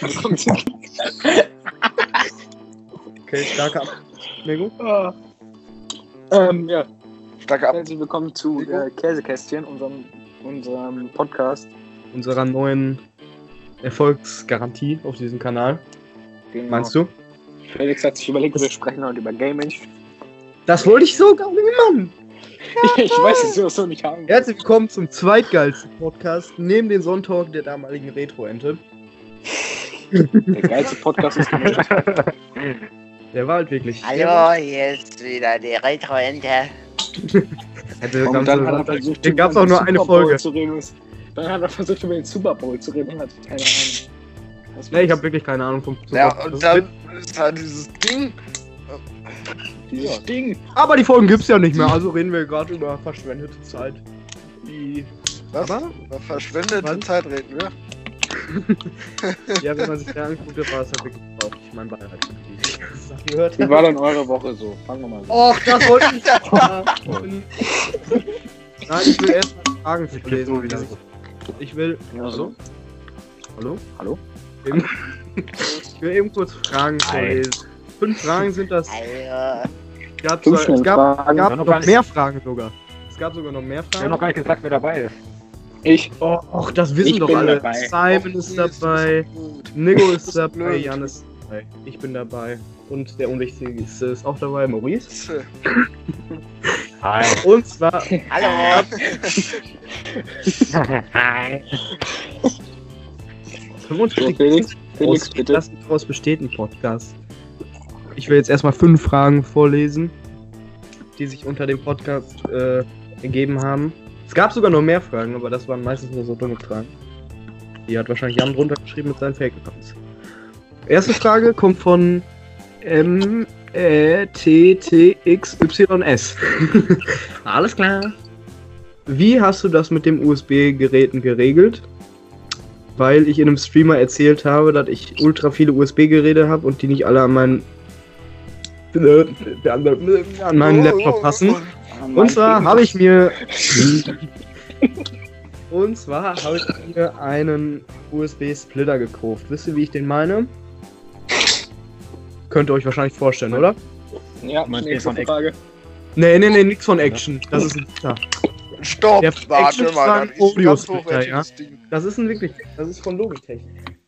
herzlich willkommen zu. Okay, starke Ablegung. Ah. ähm, ja, Starke Ab herzlich willkommen zu äh, Käsekästchen, unserem, unserem Podcast. Unserer neuen Erfolgsgarantie auf diesem Kanal. Genau. Meinst du? Felix hat sich überlegt, wir sprechen heute über Gaming. Das wollte ich sogar machen. ich weiß, dass du das so nicht haben. Herzlich willkommen zum zweitgeilsten Podcast neben den Sonntag der damaligen Retro-Ente. Der geilste Podcast ist gemacht. Der war halt wirklich. Hallo, hier ist wieder die Retro-Ente. Und dann hat er versucht, den gab's über auch nur den eine Super Bowl Folge. Zu reden. Dann hat er versucht, über den Super Bowl zu reden und hat keine Ahnung. Nee, ich habe wirklich keine Ahnung vom Ja, Super- und dann ist halt dieses Ding. Dieses Ding. Aber die Folgen gibt's ja nicht mehr, also reden wir gerade über verschwendete Zeit. Die. Was? Aber? Über verschwendete Was? Zeit reden wir. Ja, wenn man sich da anguckt, war es halt wirklich traurig. Ich mein Beileid gehört Wie war denn eure Woche so? Fangen wir mal an. Och, das wollte ich nicht. Nein, ich will erst mal Fragen vorlesen. wie das- Ich will. Ja, so. Hallo? Hallo? Eben- Ich will eben kurz Fragen vorlesen. Fünf Fragen sind das. Es gab, es gab, Fragen. gab noch noch mehr Fragen sogar. Es gab sogar noch mehr Ich habe noch Fragen. gar nicht gesagt, wer dabei ist. Ich. Oh, och, das wissen doch bin alle. dabei. Simon ist dabei, Nico ist dabei. Jan ist dabei, ich bin dabei und der Unwichtigste ist auch dabei, Maurice. Hi. Und zwar Hallo. Hi. 45 Felix, bitte. Das daraus besteht ein Podcast. Ich will jetzt erstmal fünf Fragen vorlesen, die sich unter dem Podcast äh, ergeben haben. Es gab sogar noch mehr Fragen, aber das waren meistens nur so dumme Fragen. Die hat wahrscheinlich Jan drunter geschrieben mit seinen Fake-Accounts. Erste Frage kommt von M E T T X Y S. Alles klar. Wie hast du das mit dem USB-Geräten geregelt? weil ich in einem Streamer erzählt habe, dass ich ultra viele USB-Geräte habe und die nicht alle an meinen an meinen Laptop passen. Und zwar habe ich mir und zwar habe ich mir einen USB-Splitter gekauft. Wisst ihr, wie ich den meine? Könnt ihr euch wahrscheinlich vorstellen, oder? Ja, Meinst du nächste von Frage. Nee, nee, nee, nix von Action. Das ist ein ja. Stopp! Der Warte Action mal, das ist ein Audio-Splitter, Ding. Das ist ein wirklich, das ist von Logitech.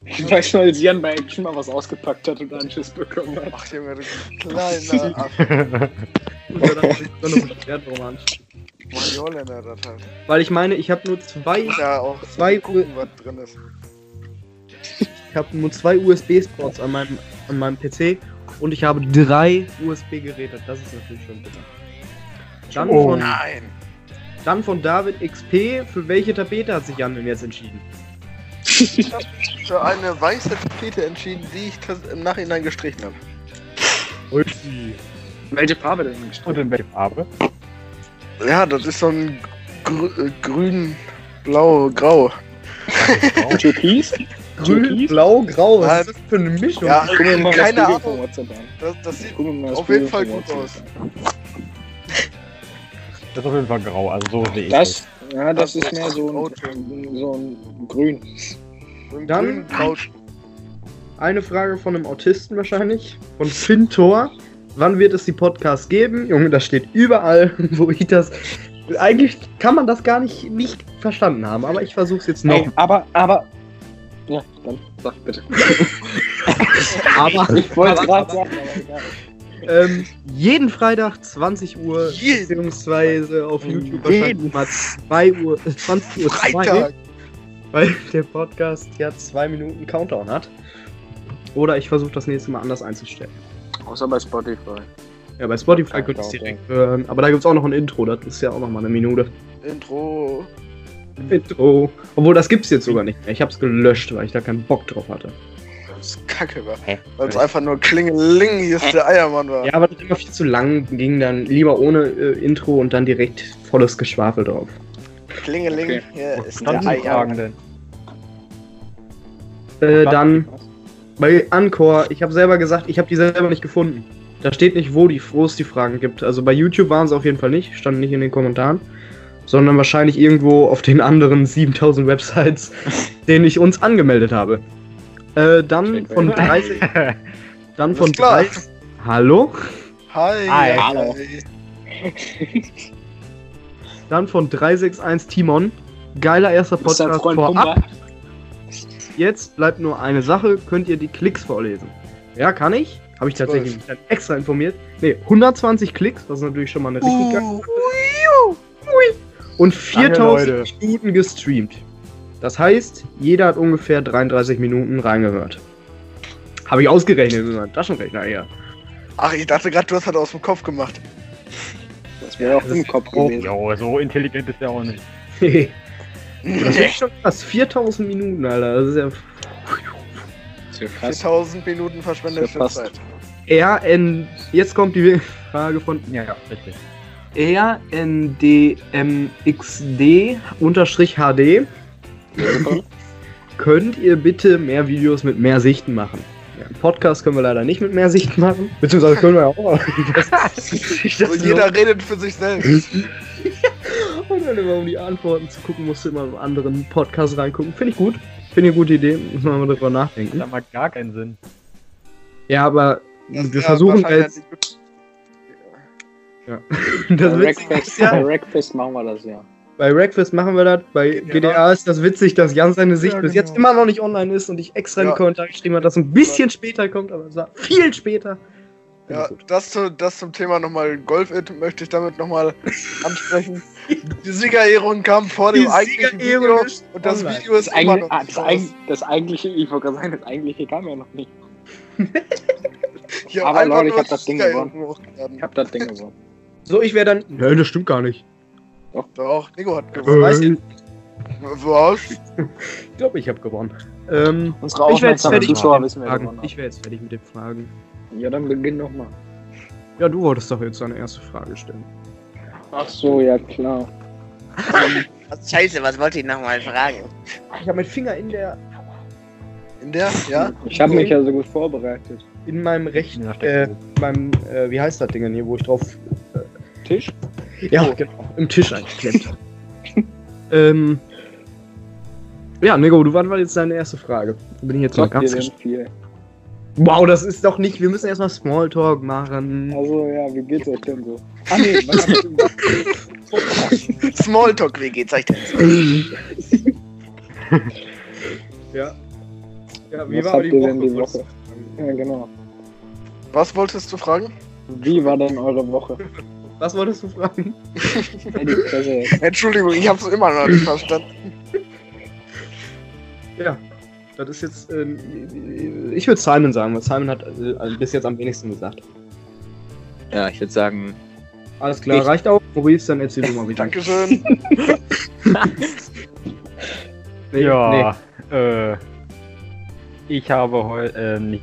Ich weiß nur, als Jan bei Action mal was ausgepackt hat und einen Schiss bekommen hat. Ach, Junge, du kleiner Affe. So eine das halt. Weil ich meine, ich habe nur zwei Ja, auch Zwei gucken, was drin ist. Ich habe nur zwei USB-Spots an meinem, an meinem PC und ich habe drei USB-Geräte. Das ist natürlich schon bitter. Dann, Oh. von, Nein! dann von David XP. Für welche Tapete hat sich Jan denn jetzt entschieden? Ich habe für eine weiße Tapete entschieden, die ich im Nachhinein gestrichen habe. Ulti. Welche Farbe denn? Und in welcher Farbe? Ja, das ist so ein grü äh, grün, blau, grau. Türkis? Grün, blau, grau. Was ist das für eine Mischung? Ja, keine Ahnung. Das, das sieht auf jeden Fall gut aus. Das ist auf jeden Fall grau, also so sehe ich Das, ja, das Das ist mehr so ein, so ein Grün. Dann-. Eine Frage von einem Autisten wahrscheinlich. Von Fintor. Wann wird es die Podcasts geben? Junge, das steht überall, wo ich das. Eigentlich kann man das gar nicht, nicht verstanden haben, aber ich versuche es jetzt noch. Ey, aber, aber. Ja, dann sag bitte. Aber Ich wollte gerade sagen, aber egal. Ähm, jeden Freitag 20 Uhr, beziehungsweise auf YouTube Jeden. wahrscheinlich mal 2 Uhr, äh, 20 Uhr 2, Freitag! Weil der Podcast ja 2 Minuten Countdown hat. Oder ich versuche das nächste Mal anders einzustellen. Außer bei Spotify. Ja, bei Spotify könnt ihr es direkt hören, aber da gibt es auch noch ein Intro, das ist ja auch noch mal eine Minute. Intro. Intro. Obwohl, das gibt's jetzt sogar nicht mehr. Ich hab's gelöscht, weil ich da keinen Bock drauf hatte. Das ist kacke war. Weil es einfach nur Klingeling, hier ist der Eiermann war. Ja, aber das immer viel zu lang ging, dann lieber ohne äh, Intro und dann direkt volles Geschwafel drauf. Klingeling, Okay. hier ist Dann der Eiermann. denn. Äh, dann bei Anchor, ich habe selber gesagt, ich habe die selber nicht gefunden. Da steht nicht, wo die wo es die Fragen gibt. Also bei YouTube waren sie auf jeden Fall nicht, standen nicht in den Kommentaren, sondern wahrscheinlich irgendwo auf den anderen 7000 Websites, denen ich uns angemeldet habe. Äh, dann von 30. Dann von Alles klar. 30. Hallo? Hi. Hi. Hallo. Dann von 361 Timon. Geiler erster Podcast vorab. Pumba? Jetzt bleibt nur eine Sache. Könnt ihr die Klicks vorlesen? Ja, kann ich. Habe ich tatsächlich Zwölf. extra informiert. Ne, 120 Klicks. Das ist natürlich schon mal eine richtig geile Und Danke, 4000 Leute. Minuten gestreamt. Das heißt, jeder hat ungefähr 33 Minuten reingehört. Habe ich ausgerechnet mit meinem Taschenrechner eher. ach, ich dachte gerade, du hast das aus dem Kopf gemacht. Wäre auch Das im Kopf auch- gewesen. Jo, so intelligent ist er auch nicht. das ist schon krass. 4000 Minuten, Alter. Das ist ja Das wäre krass. 4000 Minuten verschwendete Das passt. Zeit. RN. Jetzt kommt die Frage von Ja, ja, richtig. RNDMXD-HD. Könnt ihr bitte mehr Videos mit mehr Sichten machen? Ja, einen Podcast können wir leider nicht mit mehr Sichten machen. Beziehungsweise können wir ja auch. Das, So, jeder redet für sich selbst. Und dann immer um die Antworten zu gucken, musst du immer in einen anderen Podcast reingucken. Finde ich gut. Finde ich eine gute Idee. Muss man mal drüber nachdenken. Das macht gar keinen Sinn. Ja, aber Das wir ja versuchen jetzt. nicht- Das Bei Witzige Rackfest, ja, bei Rackfest machen wir das ja. Bei Rackfest machen wir das. Bei GDA ist das witzig, dass Jan seine Sicht Ja, bis genau. jetzt immer noch nicht online ist und ich extra in Ja. die Kommentare geschrieben habe, dass es ein bisschen später kommt, aber es war viel später. Ja, das, zu, das zum Thema nochmal Golf-It möchte ich damit nochmal ansprechen. Die Siegerehrung kam vor dem Die eigentlichen Siegerehrung Video ist und das online. Video ist Das, immer eigentlich, noch ah, nicht das, raus. eig- das eigentliche, ich wollte gerade sagen, das eigentliche kam ja noch nicht. Ich Aber Leute, ich hab das Ding gewonnen. Ich hab das Ding gewonnen. So, ich wäre dann. Nein, das stimmt gar nicht. Doch, Nico hat gewonnen. ich? Was? Ich glaube, ich habe gewonnen. Ähm, Unsere ich wäre jetzt fertig mit den Fragen. Ich wäre jetzt fertig mit den Fragen. Ja, dann beginn nochmal. Ja, du wolltest doch jetzt deine erste Frage stellen. Ach so, ja klar. Was, scheiße, was wollte ich nochmal fragen? Ich habe meinen Finger in der. In der? Ja? Ich habe mich ja so gut vorbereitet. in meinem rechten. Äh, meinem. Äh, wie heißt das Ding denn hier, wo ich drauf. Tisch? Ja, genau. Im Tisch eingeklemmt. ähm. Ja, Nico, du war jetzt deine erste Frage? Bin ich jetzt mal Sagt dir ganz. viel? Wow, das ist doch nicht. Wir müssen erstmal Smalltalk machen. Also ja, wie geht's euch denn so? Ah nee, was hab ich denn gesagt? Smalltalk, wie geht's euch denn? so? ja. Ja, wie Was war die Woche? denn die Woche? Ja, genau. Was wolltest du fragen? Wie war denn eure Woche? Was wolltest du fragen? Entschuldigung, ich hab's immer noch nicht verstanden. Ja. Das ist jetzt. Äh, ich würde Simon sagen, weil Simon hat äh, bis jetzt am wenigsten gesagt. Ja, ich würde sagen, Alles klar, Ich- reicht auch. Maurice, dann erzähl du mal wieder. Dankeschön. Nee, ja, äh. Ich habe heute, äh,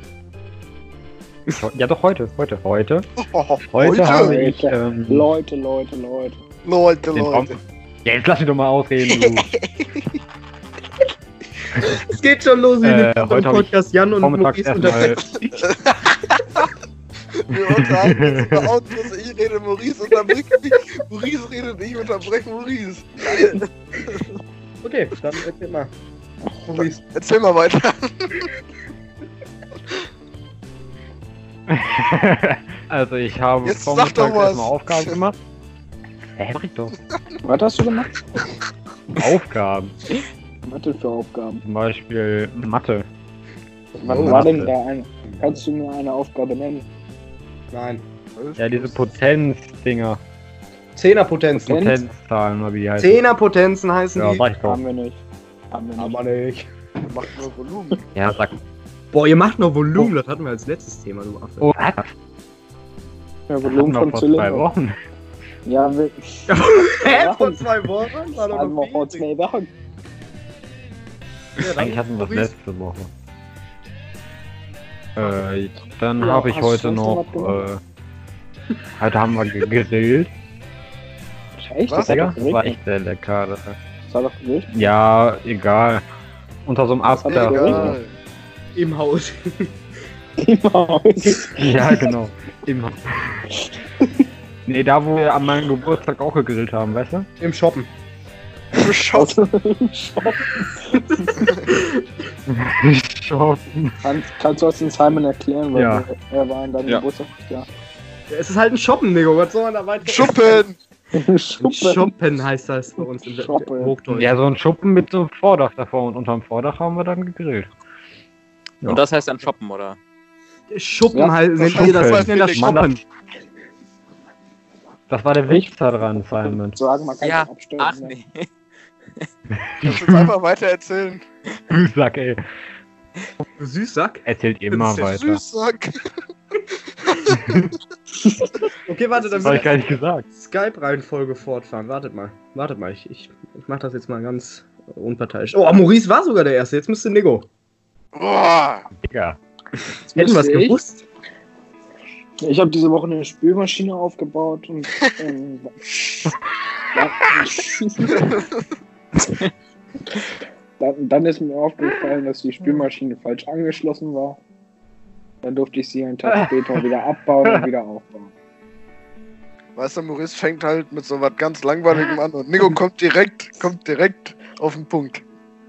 Ja, doch, heute, heute, heute. Oh, Heute, habe Leute. ich, ähm, Leute, Leute, Leute. Leute. Leute. Ja, jetzt lass mich doch mal ausreden, du. Es geht schon los wie Äh, heute hab ich Podcast Jan und vormittags Maurice sich. Wir unterhalten uns über Autos, ich rede, Maurice unterbricht mich. Maurice redet, ich unterbreche Maurice. Okay, dann erzähl mal. Maurice. Erzähl mal weiter. also, ich habe Jetzt vormittags erstmal Aufgaben gemacht. Hä, mach ich doch. Was hast du gemacht? Aufgaben. Was denn für Aufgaben? Zum Beispiel Mathe. Was war denn Mathe. da eine? Kannst du mir eine Aufgabe nennen? Nein. Ja, diese Potenzdinger. Zehnerpotenzen. Potenz? Potenzzahlen, oder wie die heißen. Zehnerpotenzen heißen Ja, die. doch. Haben wir nicht. Haben wir nicht. Aber nicht. Macht nur Volumen. Ja, sag. Boah, ihr macht noch Volumen, das hatten wir als letztes Thema, du Affe. Oh, was? Ja, Volumen von wir vor zwei. Wochen. Ja, wir Hä? Vor zwei Wochen? War doch noch vor zwei Wochen. Ja, dann Eigentlich hatten wir das letzte Woche. Äh, dann Ja, habe ich heute noch? Äh, heute haben wir gegrillt. Echt? Was? Das das war echt sehr lecker. Das- hat doch geregnet. Ja, egal. Unter so einem Ast. Egal. Im Haus. Im Haus. Ja, genau. Immer. Nee, da wo wir an meinem Geburtstag auch gegrillt haben, weißt du? Im Shoppen. Im Shop. Shoppen. Kann, kannst du das den Simon erklären, weil Ja. er, er war in deinem Ja. Geburtstag. Ja. Es ist halt ein Shoppen, Nico. Was soll man da weiter? Schuppen! Schuppen. Shoppen heißt das bei uns im Shoppen. Hochdeutsch. Ja, so ein Schuppen mit so einem Vordach davor und unterm Vordach haben wir dann gegrillt. Ja. Und das heißt dann shoppen, oder? Schuppen Ja, halt, das nennt ihr das, heißt ich nenne das. Shoppen. Das war der da dran, Simon. Sagen, man kann Ja. abstellen. Ach ne? nee. Kannst du einfach weiter erzählen? Sack, ey. Süßsack? Erzählt immer Das ist der weiter. Süßsack. Okay, warte, dann Das hab will ich gar nicht gesagt. ich Skype-Reihenfolge fortfahren. Wartet mal. Wartet mal, ich, ich, ich mach das jetzt mal ganz unparteiisch. Oh, Maurice war sogar der Erste. Jetzt müsste Nico. Boah. Digga. Hätten wir es gewusst? Ich habe diese Woche eine Spülmaschine aufgebaut und ähm, dann, dann ist mir aufgefallen, dass die Spülmaschine falsch angeschlossen war. Dann durfte ich sie einen Tag später wieder abbauen und wieder aufbauen. Weißt du, Maurice fängt halt mit so was ganz Langweiligem an und Nico kommt direkt, kommt direkt auf den Punkt.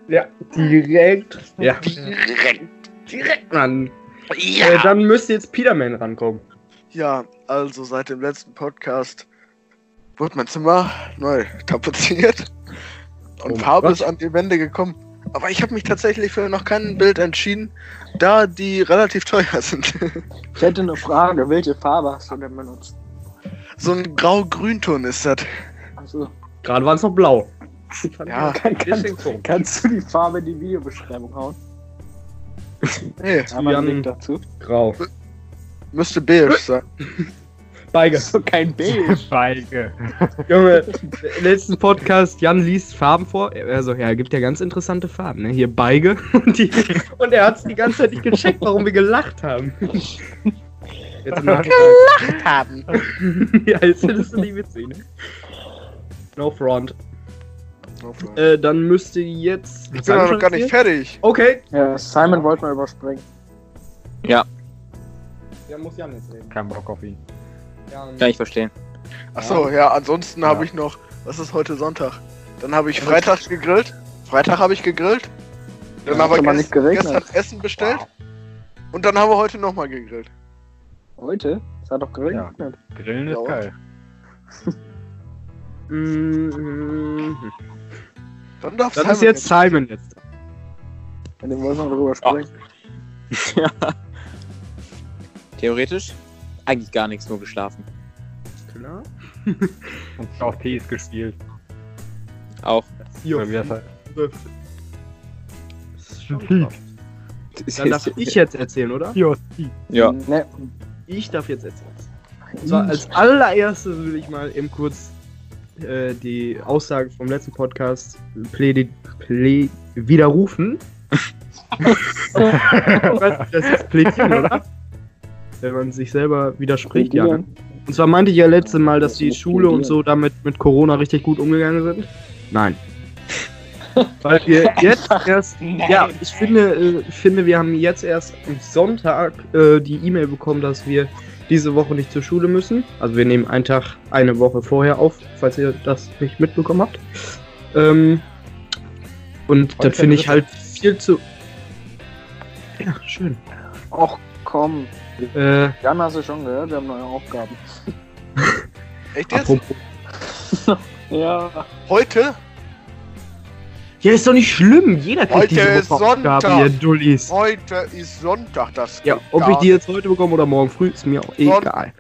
Ja, direkt. Ja, Direkt. direkt, Mann. Äh, dann müsste jetzt Peterman rankommen. Ja, also seit dem letzten Podcast wurde mein Zimmer neu tapeziert und Oh Farbe Gott. ist an die Wände gekommen. Aber ich habe mich tatsächlich für noch kein Bild entschieden, da die relativ teuer sind. Ich hätte eine Frage, welche Farbe hast du denn benutzt? so ein grau-grünton ist das. Also, Gerade waren es noch blau. Ja, kann, kann, kannst du die Farbe in die Videobeschreibung hauen? nee, Link dazu. Grau. müsste beige sein. Beige. So kein Beige. Feige. Junge, letzten Podcast, Jan liest Farben vor. Also, ja, er gibt ja ganz interessante Farben, ne? Hier Beige. Und, die, und er hat es die ganze Zeit nicht gecheckt, warum wir gelacht haben. Jetzt noch haben. ja, jetzt findest du die witzig, ne? No front. Äh, dann müsste jetzt. Ich bin noch gar nicht fertig. Okay. Ja, Simon wollte mal überspringen. Ja, muss Jan jetzt reden. Kein Bock auf ihn. Jan. Kann ich verstehen. Achso, ja, ansonsten habe Ja. ich noch, was ist heute Sonntag? Dann habe ich Freitag gegrillt. Freitag habe ich gegrillt. Dann Ja, haben hat wir aber ges nicht geregnet. gestern Essen bestellt. Und dann haben wir heute nochmal gegrillt. Heute? Es hat doch geregnet. Grillen ist Ja, geil. Dann darf Dann Simon ist jetzt Simon jetzt. Wenn wir wollen wir drüber sprechen. ja. Theoretisch eigentlich gar nichts, nur geschlafen. Klar. Und auch Tees gespielt. Auch. Das heißt. Das ist krass. Dann darf ich jetzt erzählen, oder? Tees. Ja. Ne. Ich darf jetzt erzählen. Zwar als allererstes will ich mal eben kurz äh, die Aussage vom letzten Podcast plä plä widerrufen. Das ist plädieren, oder? Wenn man sich selber widerspricht, ja. Und zwar meinte ich ja letzte Mal, dass die Schule und so damit mit Corona richtig gut umgegangen sind. Nein. Weil wir jetzt erst, ja, ich finde, äh, ich finde, wir haben jetzt erst am Sonntag äh, die E-Mail bekommen, dass wir diese Woche nicht zur Schule müssen. Also wir nehmen einen Tag, eine Woche vorher auf, falls ihr das nicht mitbekommen habt. Ähm, und Heute das finde ich halt viel zu. Ja, schön. Och komm. Äh, Jan hast du schon gehört, wir haben neue Aufgaben. Echt jetzt? Ja. Heute? Ja, ist doch nicht schlimm. Jeder kriegt Heute diese ist Sonntag. ihr Dullis. Heute ist Sonntag, das Ja, ob ich die jetzt heute bekomme oder morgen früh, ist mir auch egal.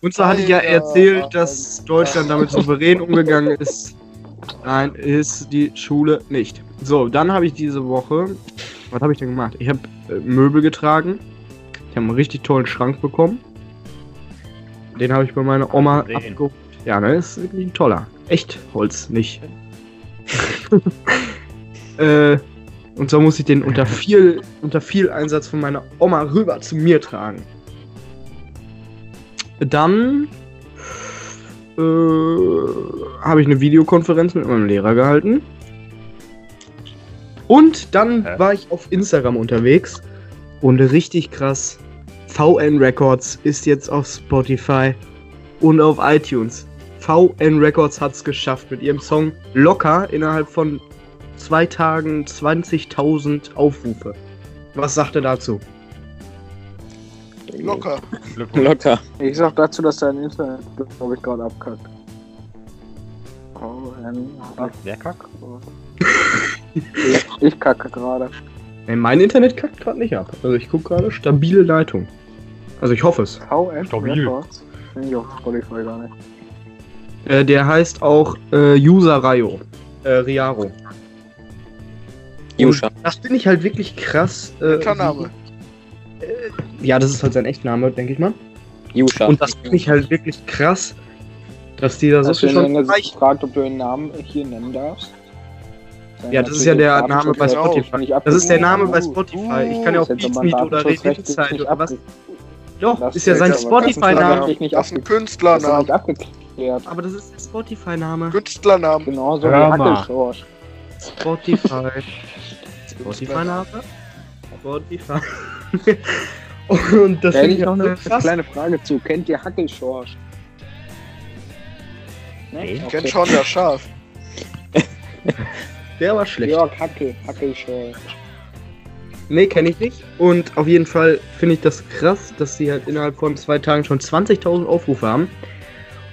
Und zwar hatte ich ja erzählt, dass Deutschland damit souverän umgegangen ist. Nein, ist die Schule nicht. So, dann habe ich diese Woche. Was habe ich denn gemacht? Ich habe äh, Möbel getragen. Ich habe einen richtig tollen Schrank bekommen. Den habe ich bei meiner Oma abgeholt. Ja, ne, ist wirklich ein toller. Echt Holz, nicht. äh, und so muss ich den unter viel, unter viel Einsatz von meiner Oma rüber zu mir tragen. Dann äh, habe ich eine Videokonferenz mit meinem Lehrer gehalten. Und dann war ich auf Instagram unterwegs und richtig krass. VN Records ist jetzt auf Spotify und auf iTunes. VN Records hat es geschafft mit ihrem Song Locker innerhalb von zwei Tagen 20.000 Aufrufe. Was sagt er dazu? Locker. Locker. Ich sag dazu, dass dein Internet, glaube ich, gerade abkackt. Oh, ähm, Wer kackt? ich, ich kacke gerade. Ey, mein Internet kackt gerade nicht ab. Also ich gucke gerade stabile Leitung. Also ich hoffe es. VF Stabil. Records. Ich auf Spotify gar nicht. Äh, der heißt auch äh, User Rayo. Äh, Riaro. Jusha. Und Das finde ich halt wirklich krass. Äh, Name. wie- Ja, das ist halt sein Echtname, denke ich mal. Jusha. Und das finde ich halt wirklich krass, dass die da so Hast viel du schon erreichen. gefragt, ob du den Namen hier nennen darfst? Ja, das ist ja der Name bei. Spotify. Das ist der Name bei Spotify. Ich kann ja auch Das ist jetzt Beats aber Meet oder nicht oder was. Doch, Das ist ja sein Spotify-Name. Das ist ein abge- Abgeklärt. Aber das ist der Spotify-Name. Künstlernamen. Genauso wie Hör mal. Hackelschorsch. Spotify. Spotify-Name? Spotify. Und das Da hätte finde ich ich noch auch eine so krass. kleine Frage zu. Kennt ihr Hackelschorsch? Ne? Nee. Ich kenn schon der Schaf. Der war schlecht. Jörg Hackel, Hackelschorsch. Nee, kenne ich nicht. Und auf jeden Fall finde ich das krass, dass sie halt innerhalb von zwei Tagen schon 20.000 Aufrufe haben.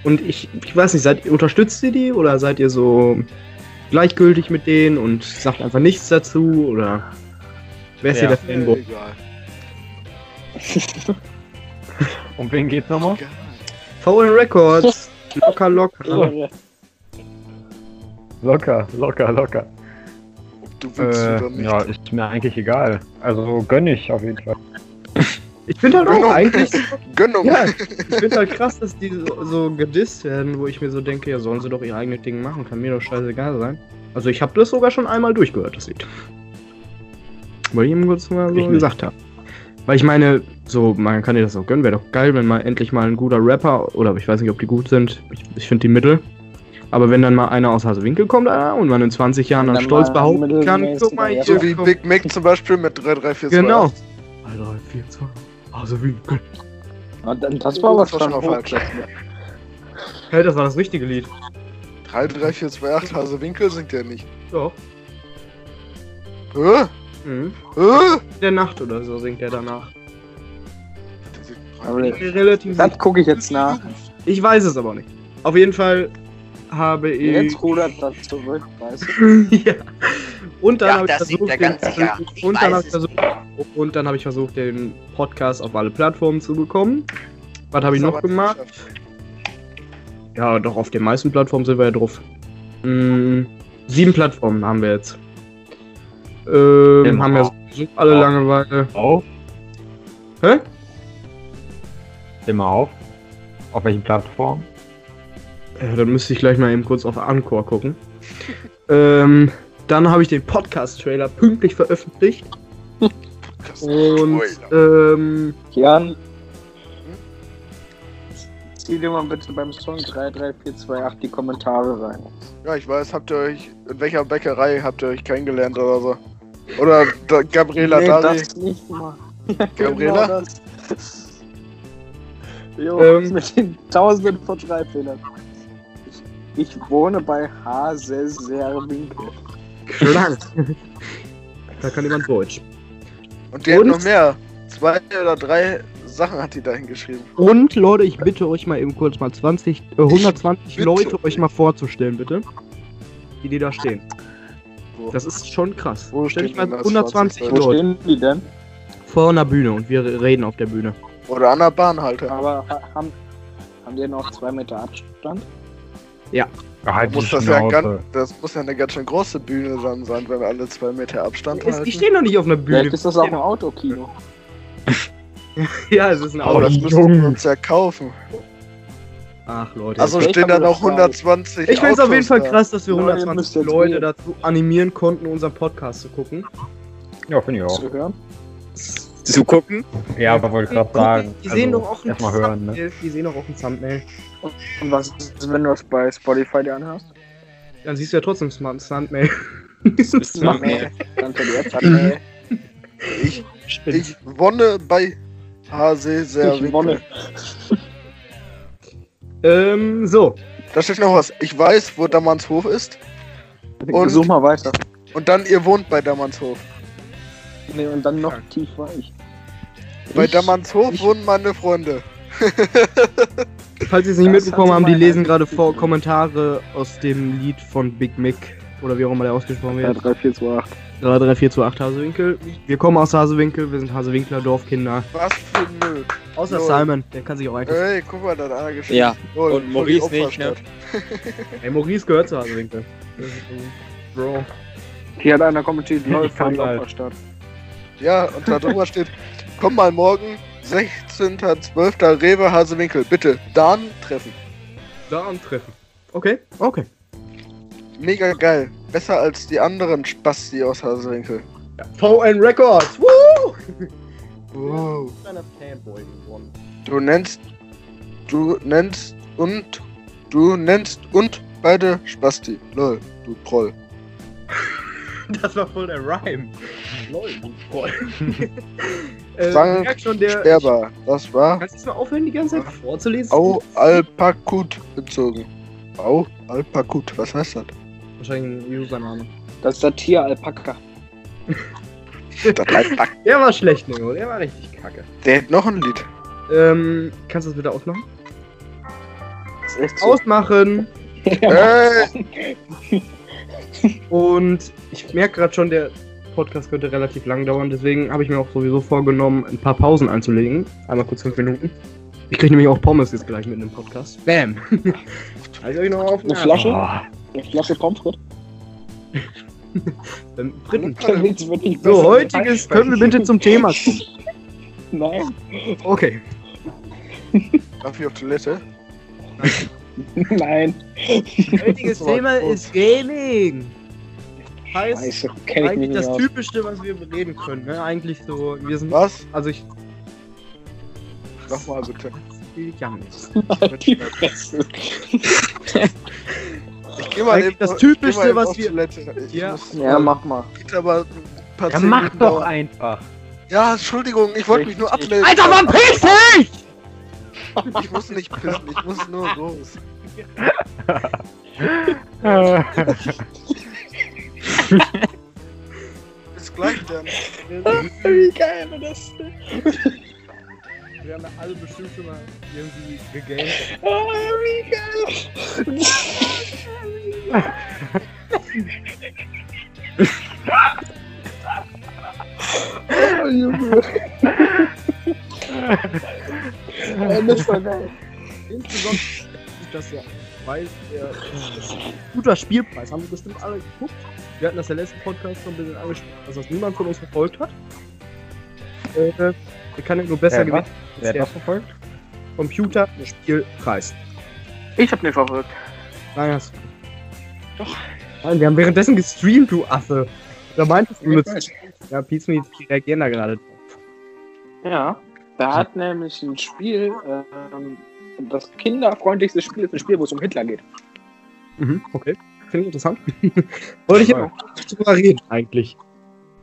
Und ich, ich weiß nicht, seid, unterstützt ihr die oder seid ihr so gleichgültig mit denen und sagt einfach nichts dazu oder wer ist Ja. hier der Fanboy? egal. Um wen geht's nochmal? VN Records. Locker, locker. Locker, locker, locker. Ob du willst Äh, nicht. ja, ist mir eigentlich egal. Also gönn ich auf jeden Fall. Ich finde halt auch Gönnung. eigentlich, Gönnung. ja, ich finde halt krass, dass die so, so gedisst werden, wo ich mir so denke, ja, sollen sie doch ihr eigenes Ding machen, kann mir doch scheißegal sein. Also ich habe das sogar schon einmal durchgehört, das Lied. Weil ich ihm kurz mal so Ich gesagt habe. Weil ich meine, so, man kann dir das auch gönnen, wäre doch geil, wenn mal endlich mal ein guter Rapper, oder ich weiß nicht, ob die gut sind, ich, ich finde die Mittel. Aber wenn dann mal einer aus Hasewinkel kommt Alter, und man in 20 Jahren dann dann stolz behaupten kann, guck mal, hier, So wie. Big Mac zum Beispiel mit 3342. Genau. 3, 4, 2, Hasewinkel. Und dann, das war aber Das war schon mal falsch. Hey, das war das richtige Lied. 33428 Hasewinkel singt der nicht. Doch. Hä? Mhm. Hä? Der Nacht oder so singt er danach. Relativ Das gucke ich jetzt nach. Ich weiß es aber nicht. Auf jeden Fall habe ich. Jetzt rudert das zurück, weißt du? ja. Und dann Ja, habe ich versucht, er den. Ich und dann weiß habe ich versucht, und dann habe ich versucht, den Podcast auf alle Plattformen zu bekommen. Was habe ich noch gemacht? Ja, doch auf den meisten Plattformen sind wir ja drauf. Mm, sieben Plattformen haben wir jetzt. Ähm, Genau. haben ja alle Ja. Langeweile. Auf? Hä? Immer auf. Auf welchen Plattformen? Ja, dann müsste ich gleich mal eben kurz auf Anchor gucken. ähm, dann habe ich den Podcast-Trailer pünktlich veröffentlicht. Und ähm, Jan, zieh dir mal bitte beim Song 33428 die Kommentare rein. Ja, ich weiß, habt ihr euch, in welcher Bäckerei habt ihr euch kennengelernt oder so? Oder da, Gabriela nee, Dari? das nicht mal. Gabriela? Genau das. Jo, Ähm. mit den tausenden von Schreibfehlern. Ich, wohne bei Haseserwinkel. klang. da kann jemand Deutsch. Und die hat Und? noch mehr. Zwei oder drei Sachen hat die da hingeschrieben. Und Leute, ich bitte euch mal eben kurz mal 20, äh, 120 bitte Leute euch. mal vorzustellen, bitte. Die, die da stehen. Wo? Das ist schon krass. Wo Stell dich stehen mal denn da 120 20 Wo Leute stehen die denn? vor einer Bühne und wir reden auf der Bühne. Oder an der Bahnhalter. Aber ha- haben, haben die noch zwei Meter Abstand? Halt Muss das, ja ganz, das muss ja eine ganz schön große Bühne dann sein, wenn wir alle zwei Meter Abstand Es, halten. die stehen doch nicht auf einer Bühne. Vielleicht ist das auch ein Autokino. Ja, es ist ein Aber Auto. das müssen wir uns ja kaufen. Ach Leute. Also stehen haben da noch das frei. 120 ich finde es auf jeden Fall krass, dass wir Leute, ihr 120 müsst jetzt Leute reden. dazu animieren konnten, unseren Podcast zu gucken. Ja, finde ich auch. Zu hören? Zu gucken? Ja, aber wollte gerade sagen. Die sehen also, doch auch ein hören, ne? Thumbnail. Die sehen doch auch ein Thumbnail. Und was ist, wenn du das bei Spotify dir anhörst? Dann siehst du ja trotzdem ein Thumbnail. Die App nee. Ich, ich wonne bei HC sehr Ich wonne. ähm, so. Da steht noch was. Ich weiß, wo Dammernshof ist. Und- Such mal weiter. Und dann, ihr wohnt bei Dammanshof. Nee, und dann noch tief war ich. Bei Ich- Dammanshof ich- wohnen meine Freunde. Falls Sie es nicht Das mitbekommen haben, die lesen gerade vor Kommentare aus dem Lied von Big Mick. Oder wie auch immer der ausgesprochen wird. 3, 4, 2, 8. 3, 3, 4 zu 8 Hasewinkel. Wir kommen aus Hasewinkel, wir sind Hasewinkler Dorfkinder. Was für Müll. Außer Lol. Simon, der kann sich auch eigentlich. Ey, guck mal, da hat einer geschrieben. Ja, Lol, und Maurice nicht, ne? Ey, Maurice gehört zu Hasewinkel. Bro. Hier hat einer kommentiert, von halt. Opferstadt. Ja, und da drüber steht, komm mal morgen, 16.12. Rewe Hasewinkel. Bitte, dann treffen. Da am Treffen. Okay, okay. Mega geil. Besser als die anderen Spasti aus Hasewinkel. VN Records! Woo! Wow. Du nennst, du nennst und, du nennst und beide Spasti. Lol, du Troll. Das war voll der Rhyme. Lol, du Troll. äh, Frank schon, der. Sperber, das war Kannst du mal aufhören, die ganze Zeit vorzulesen? Au Alpakut bezogen. Au Alpakut, was heißt das? Wahrscheinlich ein Username. Das ist der Tier Alpaka. Das. Der war schlecht, Nemo. Der war richtig kacke. Der hat noch ein Lied. Ähm, kannst du das bitte ausmachen? Das ist echt so. Ausmachen! Ey, Und ich merke gerade schon, der Podcast könnte relativ lang dauern, deswegen habe ich mir auch sowieso vorgenommen, ein paar Pausen einzulegen. Einmal kurz fünf Minuten. Ich kriege nämlich auch Pommes jetzt gleich mit in dem Podcast. Bam! also ich noch auf Eine Flasche? Oh, Eine Flasche Pommes? Ähm, Dritten. Nicht besser. So, heutiges, können wir bitte zum Thema kommen? Nein. Okay. darf ich auf Toilette? Nein. Heutiges Das war Thema ist Gaming. Heißt Scheiße, eigentlich das aus. Typischste, was wir reden können. Ne? Eigentlich so, wir sind, Was? also ich, Nochmal bitte. ja nicht. Ich geh mal eben, das ich geh Typischste, mal eben was wir- Ja. muss, Ja, mach mal. Aber ein ja, mach Minuten doch dauern. einfach. Ja, Entschuldigung, ich wollte mich nur abmelden. Alter, wann piss dich? Ich muss nicht pissen, ich muss nur los. Bis gleich dann. Wie geil war das denn? Wir haben ja alle bestimmt schon mal irgendwie gegamed. Oh, wie geil. oh, Junge. Oh, das war geil. Insbesondere ist das ja, weil ein guter Spielpreis haben wir bestimmt alle geguckt. Wir hatten das ja letzten Podcast schon ein bisschen angesprochen, dass das niemand von uns verfolgt hat. Äh, der kann ja nur besser gewinnen was? als Wer hat der das verfolgt? Computer Spielpreis. Ich hab den verfolgt. Nein, hast du. Doch. Nein, wir haben währenddessen gestreamt, du Affe. Da meintest du mit. Ja, Pizza die reagieren da gerade drauf. Ja, da hat nämlich ein Spiel, ähm, das kinderfreundlichste Spiel ist ein Spiel, wo es um Hitler geht. Mhm, okay. Finde ich interessant. Wollte ich auch drüber reden, eigentlich.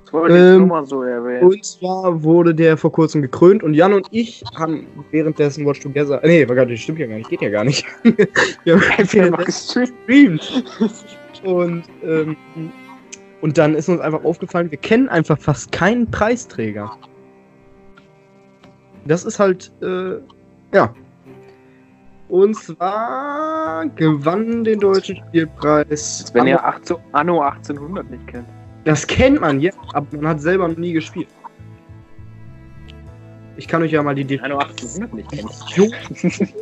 Das wollte ich Ähm, nur mal so erwähnen. Und zwar wurde der vor kurzem gekrönt und Jan und ich haben währenddessen Watch Together. Nee, war gar nicht, stimmt ja gar nicht, geht ja gar nicht. wir haben währenddessen gestreamt. gestreamt. Und, ähm, und dann ist uns einfach aufgefallen, wir kennen einfach fast keinen Preisträger. Das ist halt, äh, ja. Und zwar gewann den deutschen Spielpreis. Wenn ihr 18, Anno 1800 nicht kennt. Das kennt man, ja, aber man hat selber noch nie gespielt. Ich kann euch ja mal die Definition. Anno 1800 nicht kennt.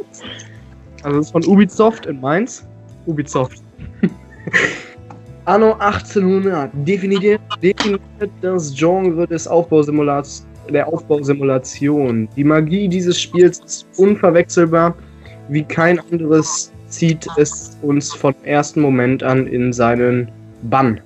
Also das ist von Ubisoft in Mainz. Ubisoft. Anno 1800 definiert, definiert das Genre des Aufbausimulats der Aufbausimulation. Die Magie dieses Spiels ist unverwechselbar. Wie kein anderes zieht es uns vom ersten Moment an in seinen Bann.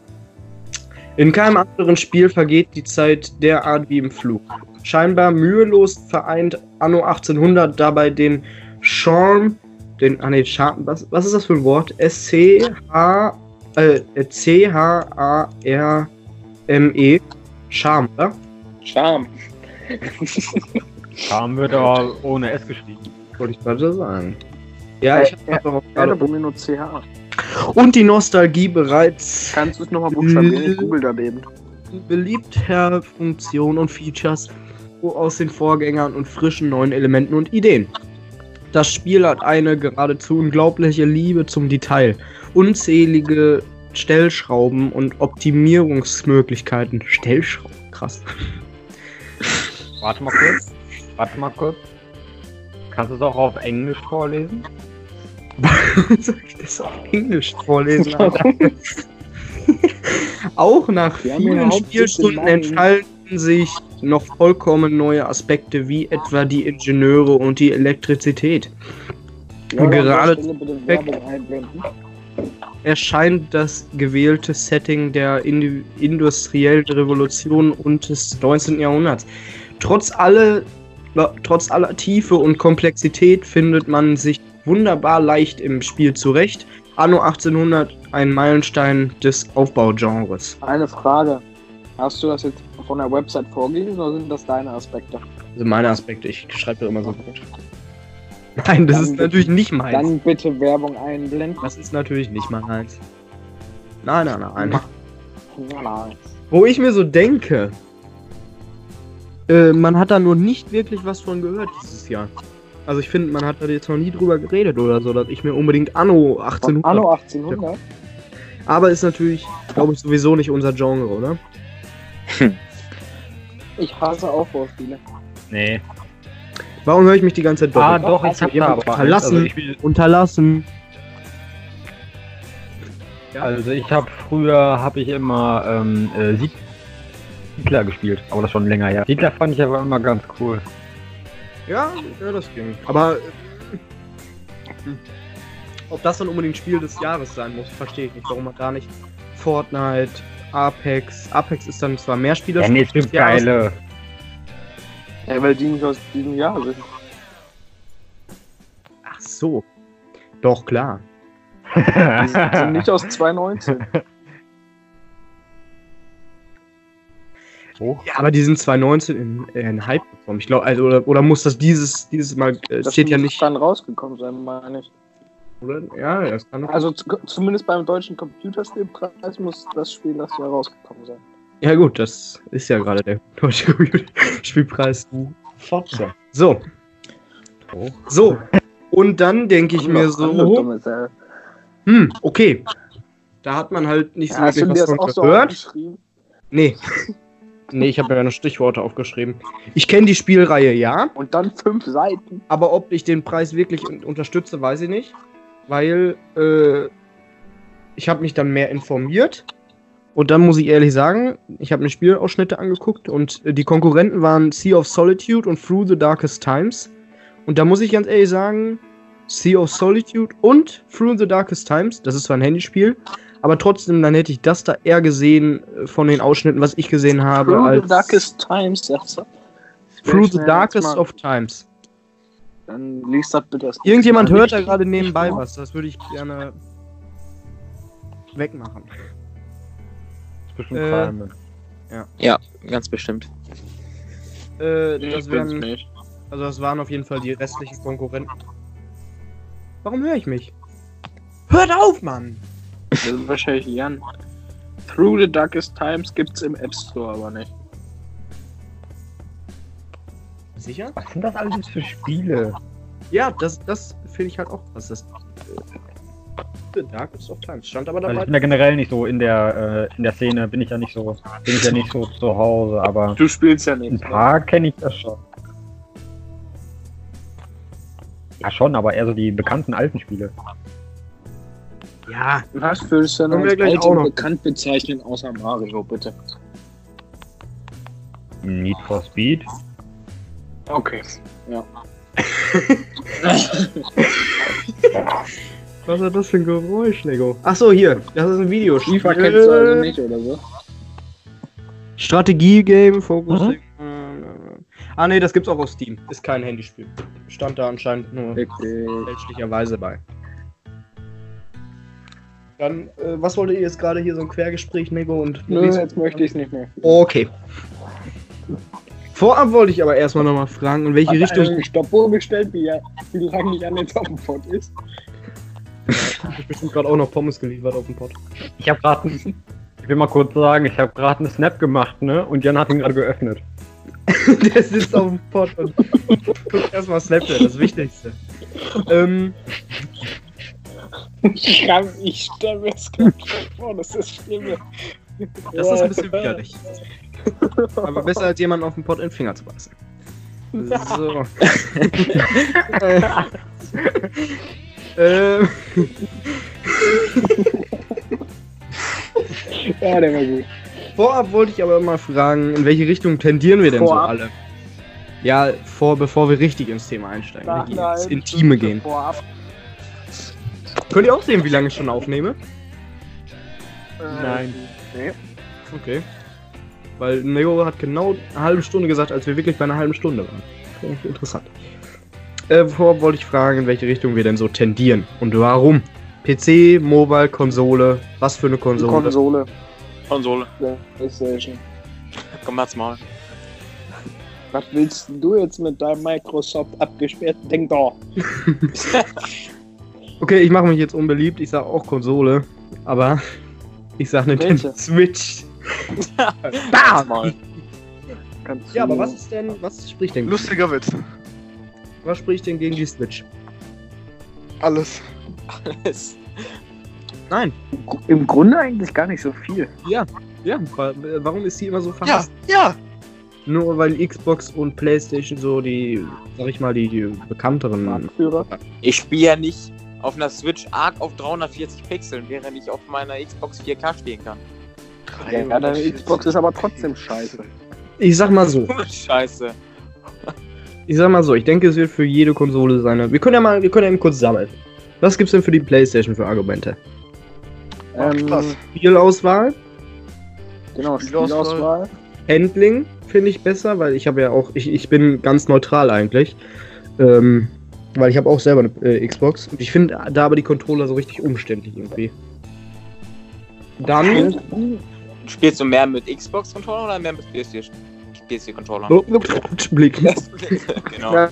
In keinem anderen Spiel vergeht die Zeit derart wie im Flug. Scheinbar mühelos vereint Anno 1800 dabei den Charme, den, ah nee, Charme, was, was ist das für ein Wort? S-C-H, äh, C-H-A-R-M-E, Charme, oder? Charme. Charme wird aber ohne S geschrieben. Wollte ich gerade sagen. Ja, ich Ja, hab auch Ja, da gerade. CH. und die Nostalgie bereits Kannst du es nochmal buchstabieren? Ich google daneben. beliebter Funktionen und Features aus den Vorgängern und frischen neuen Elementen und Ideen. Das Spiel hat eine geradezu unglaubliche Liebe zum Detail, unzählige Stellschrauben und Optimierungsmöglichkeiten. Stellschrauben, krass. Warte mal kurz. Warte mal kurz. Kannst du es auch auf Englisch vorlesen? Soll ich das auf Englisch vorlesen? Auch nach Wir vielen Spielstunden 17 Mann. entfalten sich noch vollkommen neue Aspekte wie etwa die Ingenieure und die Elektrizität. Ja, Gerade erscheint das gewählte Setting der Indi industriellen Revolution und des 19. Jahrhunderts. Trotz, alle, trotz aller Tiefe und Komplexität findet man sich wunderbar leicht im Spiel zurecht. Anno 1800 ein Meilenstein des Aufbaugenres. Eine Frage. Hast du das jetzt von der Website vorgelesen oder sind das deine Aspekte? Also meine Aspekte, ich schreibe da immer so gut. Nein, das Dann ist bitte- natürlich nicht meins. Dann bitte Werbung einblenden. Das ist natürlich nicht meins. Nein, nein, nein. Ja, nein. Wo ich mir so denke, äh, man hat da nur nicht wirklich was von gehört dieses Jahr. Also ich finde, man hat da jetzt noch nie drüber geredet oder so, dass ich mir unbedingt Anno 1800. Anno 1800? Aber ist natürlich, glaube ich, sowieso nicht unser Genre, oder? Ich hasse Aufbauspiele. Nee. Warum höre ich mich die ganze Zeit Ah, doppelt? doch, ich hab da. Unterlassen. Also ich, Unterlassen. also ich habe früher, habe ich immer ähm, äh, Sied- Siedler gespielt, aber das schon länger her. Siedler fand ich aber immer ganz cool. Ja, ja, das ging. Aber äh, ob das dann unbedingt Spiel des Jahres sein muss, verstehe ich nicht. Warum man da nicht Fortnite, Apex. Apex ist dann zwar mehr Spieler. Ja, nee, es gibt geile. Ja, weil die nicht aus diesem Jahr sind. Ach so. Doch, klar. Die sind nicht aus 2019. Hoch. Ja, aber die sind 2019 in, äh, in Hype bekommen. Ich glaube, also, oder, oder muss das dieses, dieses Mal, äh, Das steht ja muss nicht. dann rausgekommen sein, meine ich. Oder? Ja, das kann Also zu- zumindest beim deutschen Computerspielpreis muss das Spiel das Jahr rausgekommen sein. Ja, gut, das ist ja gerade der deutsche Spielpreis. Fotze. So. So. Und dann denke ich mir so, Ja, hm, okay. Da hat man halt nicht so dir wirklich was von so gehört. aufgeschrieben? Nee. Nee, ich habe mir ja nur Stichworte aufgeschrieben. Ich kenne die Spielreihe, ja. Und dann fünf Seiten. Aber ob ich den Preis wirklich un unterstütze, weiß ich nicht. Weil äh, ich habe mich dann mehr informiert. Und dann muss ich ehrlich sagen, ich habe mir Spielausschnitte angeguckt und äh, die Konkurrenten waren Sea of Solitude und Through the Darkest Times. Und da muss ich ganz ehrlich sagen, Sea of Solitude und Through the Darkest Times, das ist zwar ein Handyspiel, aber trotzdem, dann hätte ich das da eher gesehen äh, von den Ausschnitten, was ich gesehen habe, Through als the Darkest Times, sagst du? Through the Darkest of Times. Dann liest das bitte erst Irgendjemand hört da gerade nebenbei was. Das würde ich gerne wegmachen. Zwischen Äh, Palmen. Ja, ganz bestimmt. Äh, Ich das wären, nicht. also das waren auf jeden Fall die restlichen Konkurrenten. Warum höre ich mich? Hört auf, Mann! Das ist wahrscheinlich Jan. Through the Darkest Times gibt's im App Store aber nicht. Sicher? Was sind das alles für Spiele? Ja, das, das finde ich halt auch krass. Das, äh, The Darkest of Times stand aber Weil ich dabei. bin ja generell nicht so in der äh, in der Szene, bin ich ja nicht so, bin ich ja nicht so zu Hause, aber Du spielst ja ein nicht. paar kenne ich das schon. Ja schon, aber eher so die bekannten alten Spiele. Ja, Was würdest du denn als gleich alt auch und noch. bekannt bezeichnen, außer Mario, bitte? Need for Speed. Okay. Ja. was ist das für ein Geräusch, Lego? Achso, hier. Das ist ein Videospiel. FIFA kennst du also nicht, oder so? Strategie-Game, Fokus. Ah, nee, das gibt's auch auf Steam. Ist kein Handyspiel. Stand da anscheinend nur Okay. fälschlicherweise bei. Dann, äh, was wolltet ihr jetzt gerade hier so ein Quergespräch, Nego und Nö, jetzt möchte ich es nicht mehr. Okay. Vorab wollte ich aber erstmal nochmal fragen, in welche Hat Richtung. eine Stoppuhr bestellt, wie, wie lange ich an der Toppenfort ist? Ich bestimmt gerade auch noch Pommes geliefert auf dem Pod. Ich habe gerade, ich will mal kurz sagen, ich habe gerade einen Snap gemacht, ne? Und Jan hat ihn gerade geöffnet. Der sitzt auf dem Pod und guckt erstmal Snapchat, das Wichtigste. Ähm, Ich kann, ich stelle mir das gerade vor, das ist schlimm. das ist ein bisschen widerlich. Aber besser als jemanden auf dem Pod in den Finger zu beißen. So. ähm, Ja, der war gut. vorab wollte ich aber mal fragen, in welche Richtung tendieren wir denn Vorab? so alle? Ja, vor, bevor wir richtig ins Thema einsteigen, ins Intime gehen. Vorab. Könnt ihr auch sehen, wie lange ich schon aufnehme? Nein. Nee. Okay. Weil Neo hat genau eine halbe Stunde gesagt, als wir wirklich bei einer halben Stunde waren. Finde ich interessant. Äh, vorab wollte ich fragen, in welche Richtung wir denn so tendieren und warum. PC, Mobile, Konsole, was für eine Konsole? Konsole. Konsole. PlayStation. Komm mal's mal. Was willst du jetzt mit deinem Microsoft abgesperrten Ding da? Okay, ich mache mich jetzt unbeliebt, ich sag auch Konsole, aber ich sag Nintendo Welche? Switch. Bam! Mal. Kannst Ja, aber was ist denn, was spricht denn? Lustiger Witz. Was spricht denn gegen die Switch? Alles. Alles. Nein. Im Grunde eigentlich gar nicht so viel. Ja, wa- warum ist sie immer so Ja, verhasst? ja. Nur weil Xbox und Playstation so die, sag ich mal, die, die bekannteren. Marktführer. Ich spiele ja nicht auf einer Switch arg auf 340 Pixeln, während ich auf meiner Xbox 4K spielen kann. Ja, deine Xbox ist aber trotzdem scheiße. Ich sag mal so, Scheiße. ich sag mal so, ich denke, es wird für jede Konsole seine. Wir können ja mal, wir können ja eben kurz sammeln. Was gibt's denn für die Playstation für Argumente? Ähm, Spaß. Spielauswahl, Genau, Spielauswahl. Spielauswahl. Handling finde ich besser, weil ich habe ja auch, ich, ich bin ganz neutral eigentlich. Ähm, weil ich habe auch selber eine äh, Xbox. Und ich finde da aber die Controller so richtig umständlich irgendwie. Dann. Spielst du mehr mit Xbox-Controller oder mehr mit PlayStation? PC-Controller. Oh, Blick. genau. Ja,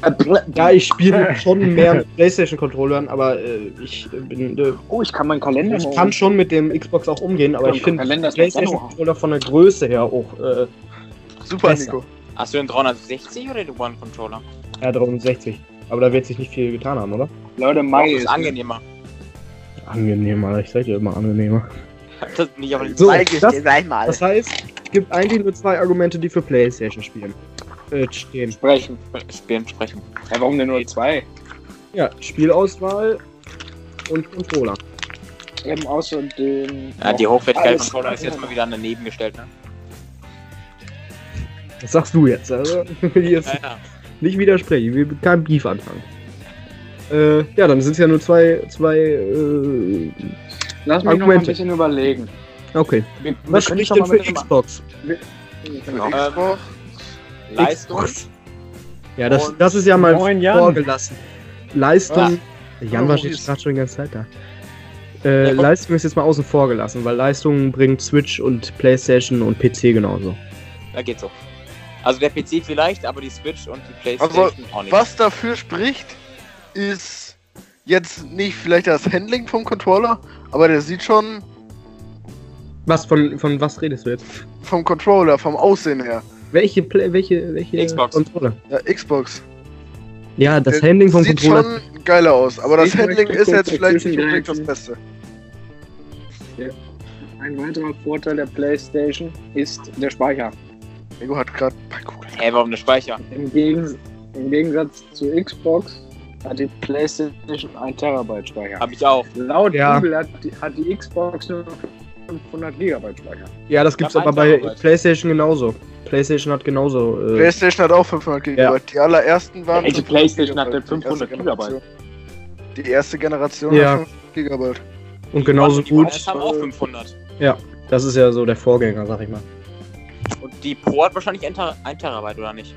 Ja, ich spiele schon mehr mit PlayStation-Controllern, aber äh, ich bin. Äh, oh, ich kann meinen Kalender ich kann schon mit dem Xbox auch umgehen, aber Ja, ich finde Kalender ist mit PlayStation-Controller von der Größe her auch äh, Super, besser. Nico. Hast du den 360 oder den One-Controller? R360. Aber da wird sich nicht viel getan haben, oder? Leute, Mai ist ist angenehmer. Angenehmer, ich sag dir immer angenehmer. Das nicht auf den So, das- dir gleich mal. Das heißt, es gibt eigentlich nur zwei Argumente, die für PlayStation spielen. Äh, stehen. sprechen. Spielen sprechen. Ja, warum denn nur zwei? Ja, Spielauswahl und Controller. Eben außerdem. Ja, die Hochwertigkeit Controller ist jetzt mal wieder daneben gestellt, ne? Das sagst du jetzt, also jetzt Ja, ja. Nicht widersprechen, ich will mit keinem Beef anfangen. Äh, ja, dann sind es ja nur zwei, zwei, äh, Lass mich noch mal ein Argumente. bisschen überlegen. okay. Wir, wir Was spricht denn mal für Xbox? Genau. Xbox. Leistung. Ja, das, das ist ja mal Jan. vorgelassen. Leistung. Jan Oh, war wie steht ist- gerade schon die ganze Zeit da. Äh, Ja. Leistung ist jetzt mal außen vor gelassen, weil Leistung bringt Switch und Playstation und PC genauso. Da geht so. Also der PC vielleicht, aber die Switch und die Also, Playstation auch nicht. Was dafür spricht, ist jetzt nicht vielleicht das Handling vom Controller, aber der sieht schon Was, von, von was redest du jetzt? vom Controller, vom Aussehen her. Welche, Play, welche, welche Xbox. Controller? Ja, Xbox. Ja, das Der Handling vom sieht Controller. schon geiler aus, aber das Handling ist jetzt vielleicht nicht unbedingt das. Beste. Ein weiterer Vorteil der PlayStation ist der Speicher. Nico hat gerade bei Google. Hä, warum der Speicher? Im, Gegen Im Gegensatz zu Xbox hat die PlayStation 1 Terabyte Speicher. Hab ich auch. Laut Ja. Google hat die, hat die Xbox nur 500 Gigabyte Speicher. Ja, das gibt's aber bei Terabyte. PlayStation genauso. PlayStation hat genauso. Äh, PlayStation hat auch 500 Gigabyte. Die allerersten waren. Welche 500 PlayStation hatte Gigabyte, die 500 erste Generation. Die erste Generation Ja. hat 500 Gigabyte. und genauso die gut. haben auch 500. Das ist ja so der Vorgänger, sag ich mal. Die Pro hat wahrscheinlich 1 Ter 1 Terabyte, oder nicht?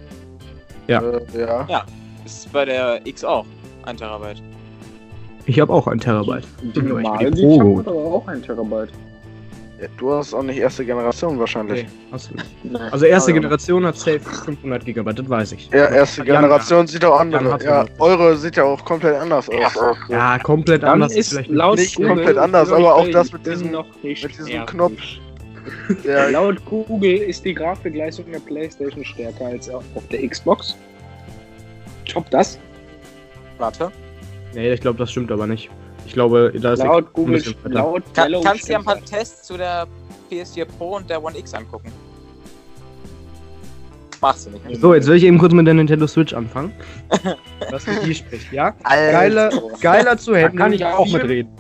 Ja. Äh, ja. Ist bei der X auch 1 Terabyte. Ich habe auch ein Terabyte. Die Nur ich normale bin die Pro. hat aber auch 1 Terabyte. Ja, du hast auch nicht erste Generation wahrscheinlich. Nee, hast du nicht. Also erste Ah, ja. Generation hat safe 500 GB, das weiß ich. Ja, erste Jan- Generation sieht auch hat's Ja, eure sieht ja auch komplett anders aus. Ja, komplett Dann anders. ist vielleicht laut nicht komplett anders, aber auch das mit diesem- noch nicht mit diesem. Knopf. Der, Laut Google ist die Grafikleistung der PlayStation stärker als auf der Xbox. Top das? Warte. Nee, ich glaube, das stimmt aber nicht. Ich glaube, da ist Laut Google, laut Kann, kannst du dir ein paar Tests zu der PS4 Pro und der One X angucken? Machst du nicht. ne? So, jetzt will ich eben kurz mit der Nintendo Switch anfangen. Was für die spricht, ja? Alter. Geiler, geiler zu Da handeln. kann ich auch mitreden.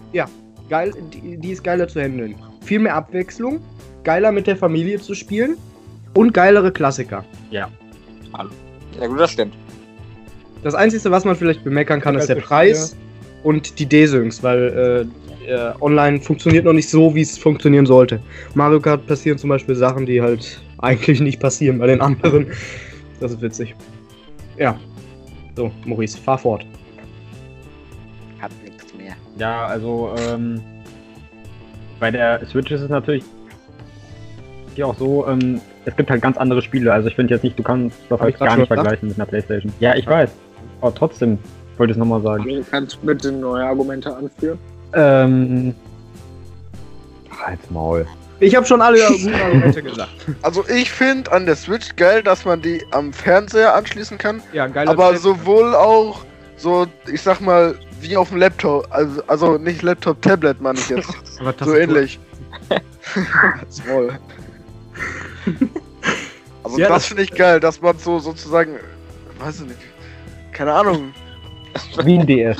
Geil, die, die ist geiler zu handeln. Viel mehr Abwechslung, geiler mit der Familie zu spielen und geilere Klassiker. Ja gut, das stimmt. Das Einzige, was man vielleicht bemeckern kann, ist der Preis und die D-Syncs, weil äh, äh, online funktioniert noch nicht so, wie es funktionieren sollte. Mario Kart passieren zum Beispiel Sachen, die halt eigentlich nicht passieren bei den anderen. Das ist witzig. Ja. So, Maurice, fahr fort. Hab nichts mehr. Ja, also ähm, bei der Switch ist es natürlich hier auch so, ähm, es gibt halt ganz andere Spiele. Also ich finde jetzt nicht, du kannst das halt gar nicht vergleichen mit einer Playstation. Ja, ich weiß. Aber trotzdem wollte ich es nochmal sagen. Du kannst bitte neue Argumente anführen. Ähm. Halt's Maul. Ich habe schon alle guten Argumente gesagt. also ich finde an der Switch geil, dass man die am Fernseher anschließen kann, Ja, geil. aber sowohl auch so, ich sag mal, wie auf dem Laptop, also, also nicht Laptop, Tablet meine ich jetzt, so ähnlich. Das Maul. Also Ja, das das- finde ich geil, dass man so sozusagen, weiß ich nicht, keine Ahnung, Wie ein DS.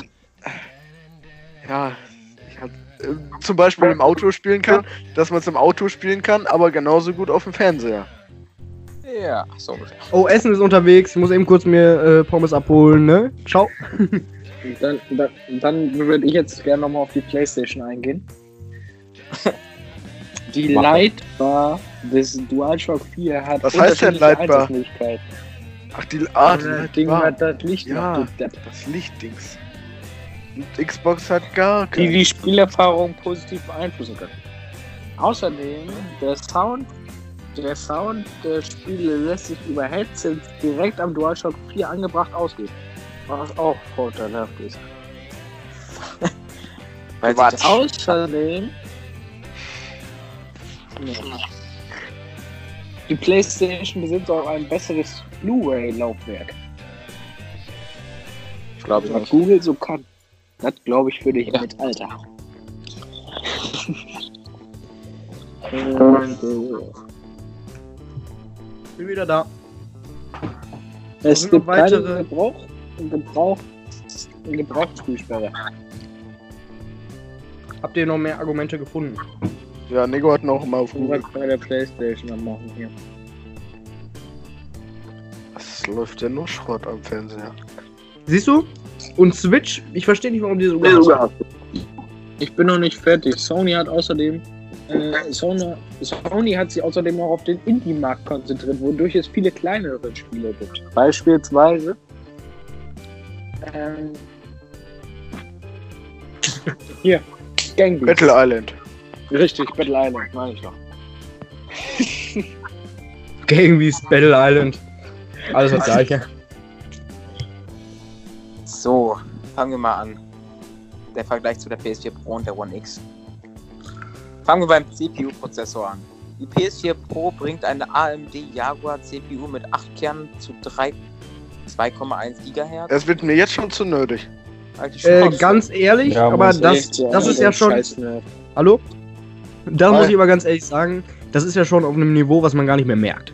ja, ich hab, äh, zum Beispiel im Auto spielen kann, dass man es im Auto spielen kann, aber genauso gut auf dem Fernseher. Ja, so. Oh, Essen ist unterwegs. Ich muss eben kurz mir äh, Pommes abholen, ne? Ciao. Und Dann, dann, dann würde ich jetzt gerne nochmal auf die Playstation eingehen. Die Mach das. Lightbar des DualShock 4 hat Was heißt denn? Einsatzmöglichkeiten. Ach, die Art, Das Ding hat das Licht Ja. noch, das Lichtdings. Und Xbox hat gar die kein. die Spielerfahrung positiv beeinflussen können. Außerdem, der Sound, der Sound der Spiele lässt sich über Headsets direkt am DualShock 4 angebracht ausgeben. Was auch vorteilhaft ist. Weil sich Quatsch. Die PlayStation besitzt auch ein besseres Blu-ray-Laufwerk. glaube ich Was nicht. Google so kann. Das glaube ich für dich Ja. mit, Alter. Bin wieder da. es gibt weitere- Gebrauch, Gebrauch, Gebrauchsspielsperre. Habt ihr noch mehr Argumente gefunden? Ja, Nego hat noch mal auf Google. was bei der Playstation am machen hier. Es läuft ja nur Schrott am Fernseher. Siehst du? Und Switch, ich verstehe nicht, warum die so gut Ich bin noch nicht fertig. Sony hat außerdem. Äh, Sony, Sony hat sich außerdem noch auf den Indie-Markt konzentriert, wodurch es viele kleinere Spiele gibt. Beispielsweise. Ähm, hier, Gang Beasts. Battle Island. Richtig, Battle Island, meine ich noch. Gang Beast Battle Island. Alles das gleiche. So, fangen wir mal an. Der Vergleich zu der PS4 Pro und der One X. Fangen wir beim CPU-Prozessor an. Die PS4 Pro bringt eine AMD Jaguar CPU mit 8 Kernen zu 3 2,1 GHz. Es wird mir jetzt schon zu die Äh, ganz ehrlich, Ja, aber das, Echt das ist ja schon. Hallo? Da muss ich aber ganz ehrlich sagen, das ist ja schon auf einem Niveau, was man gar nicht mehr merkt.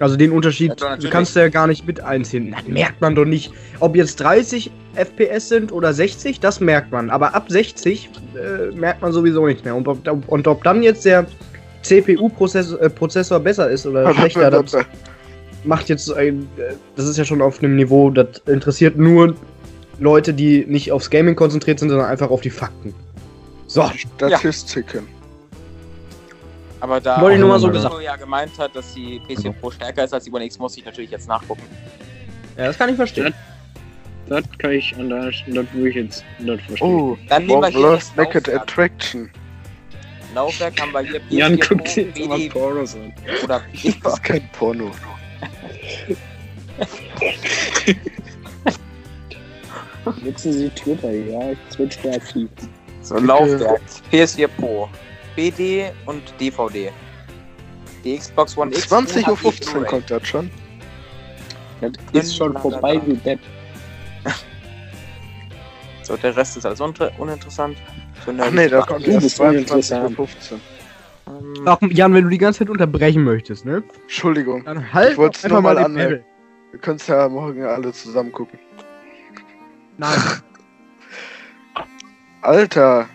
Also den Unterschied Ja, kannst du ja gar nicht mit einziehen. Das merkt man doch nicht. Ob jetzt 30 FPS sind oder 60, das merkt man. Aber ab 60 äh, merkt man sowieso nicht mehr. Und ob, und ob dann jetzt der CPU-Prozessor äh, Prozessor besser ist oder schlechter, das macht jetzt ein, äh, das ist ja schon auf einem Niveau, das interessiert nur Leute, die nicht aufs Gaming konzentriert sind, sondern einfach auf die Fakten. So, Statistiken. Aber da Wollte ich nur mal so gesagt. ja gemeint hat, dass die PS4 Pro stärker ist als die One X, muss ich natürlich jetzt nachgucken. ja, das kann ich verstehen. Das kann ich an der das würde ich jetzt nicht verstehen. Oh, Dann nehmen wir hier Lost das Naked Laufwerk. Attraction. Laufwerk haben wir hier Jan PS4 guckt Pro, sich jetzt mal BD Pornos an. oder Das ist kein Porno. Nutzen Sie Twitter, ja, ich switch da aktiv. so Laufwerk. PS4 Pro, BD und DVD. Die Xbox One X. 20.15 Uhr kommt das schon. Das ist schon vorbei wie Depp. So, der Rest ist alles unter uninteressant. So, Ach nee, da kommt erst bist uninteressant. 22.15 Uhr. Ähm, Ach, Jan, wenn du die ganze Zeit unterbrechen möchtest, ne? Entschuldigung. Dann halt Ich wollt's doch nur mal. Level. Wir können es ja morgen alle zusammen gucken. Nein. Alter,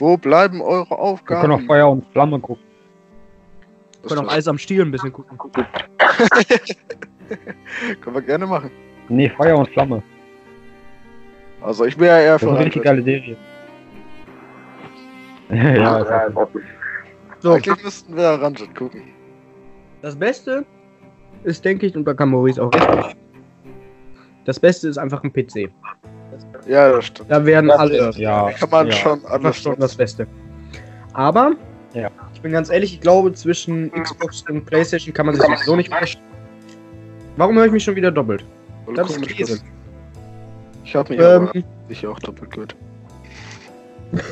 wo bleiben eure Wir können Aufgaben? auf Feuer und Flamme gucken. Wir können auch Eis am Stiel ein bisschen gucken. Können wir gerne machen. Nee, Feuer und Flamme. Also ich bin ja eher Das ist für eine richtig geile Serie. ja, ja, So, Eigentlich müssten wir Ranjit gucken. das Beste ist, denke ich, und da kann Maurice auch recht. Das Beste ist einfach ein PC. Ja, das stimmt. Da werden Das alle. ja. Kann man ja. schon ist schon das Beste. Aber, Ja. ich bin ganz ehrlich, ich glaube, zwischen Xbox und PlayStation kann man sich sowieso nicht verstehen. Warum höre ich mich schon wieder doppelt? Voll Das ist Käse. Ich habe mich Ähm, aber sicher auch doppelt gehört.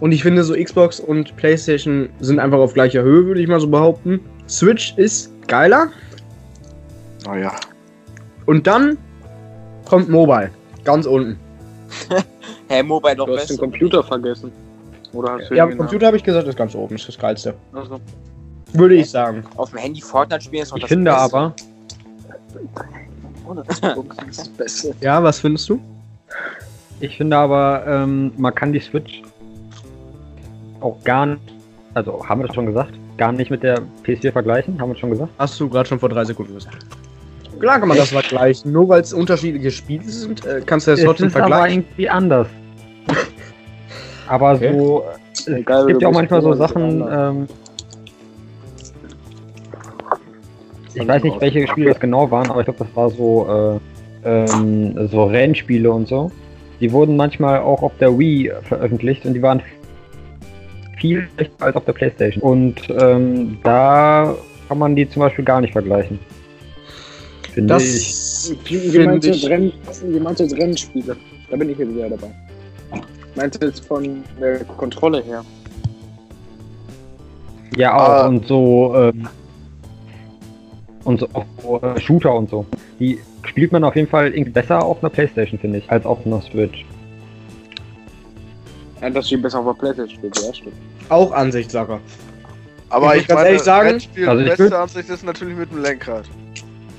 und ich finde, so Xbox und PlayStation sind einfach auf gleicher Höhe, würde ich mal so behaupten. Switch ist geiler. Naja. Und dann kommt Mobile. Ganz unten. Hä, Mobile doch Du hast den. Computer vergessen. Oder hast du Ja, den Computer habe ich gesagt, ist ganz oben. Ist das geilste. Also, Würde ich sagen. Auf dem Handy Fortnite spielen ist doch Ich das finde Beste. aber. Ja, was findest du? ich finde aber, ähm, man kann die Switch auch gar nicht, also haben wir das schon gesagt, gar nicht mit der PS4 vergleichen, haben wir das schon gesagt? Hast du gerade schon vor drei Sekunden gesagt. Klar kann man das vergleichen. Nur weil es unterschiedliche Spiele sind, äh, kannst du das Es trotzdem ist aber vergleichen. irgendwie anders. aber Okay. so, es Egal, gibt ja auch manchmal so das Sachen, ähm, ich weiß nicht, welche Spiele das genau waren, aber ich glaube, das war so, äh, ähm, so Rennspiele und so. Die wurden manchmal auch auf der Wii veröffentlicht und die waren viel schlechter als auf der Playstation. Und ähm, da kann man die zum Beispiel gar nicht vergleichen. Finde. Das du ich. Renn, wie meinst du jetzt Rennspiele? Da bin ich jetzt wieder dabei. Meinst du jetzt von der Kontrolle her? Ja, auch. Ah. Und so, ähm, und so, auch äh, Shooter und so. Die spielt man auf jeden Fall irgendwie besser auf einer Playstation, finde ich, als auf einer Switch. Ja, dass sie besser auf der Playstation steht, ja, stimmt. Auch Ansichtssache. Aber Ich ich, muss ganz meine, ehrlich sagen, Rennspiel, also beste Ansicht ist natürlich mit dem Lenkrad.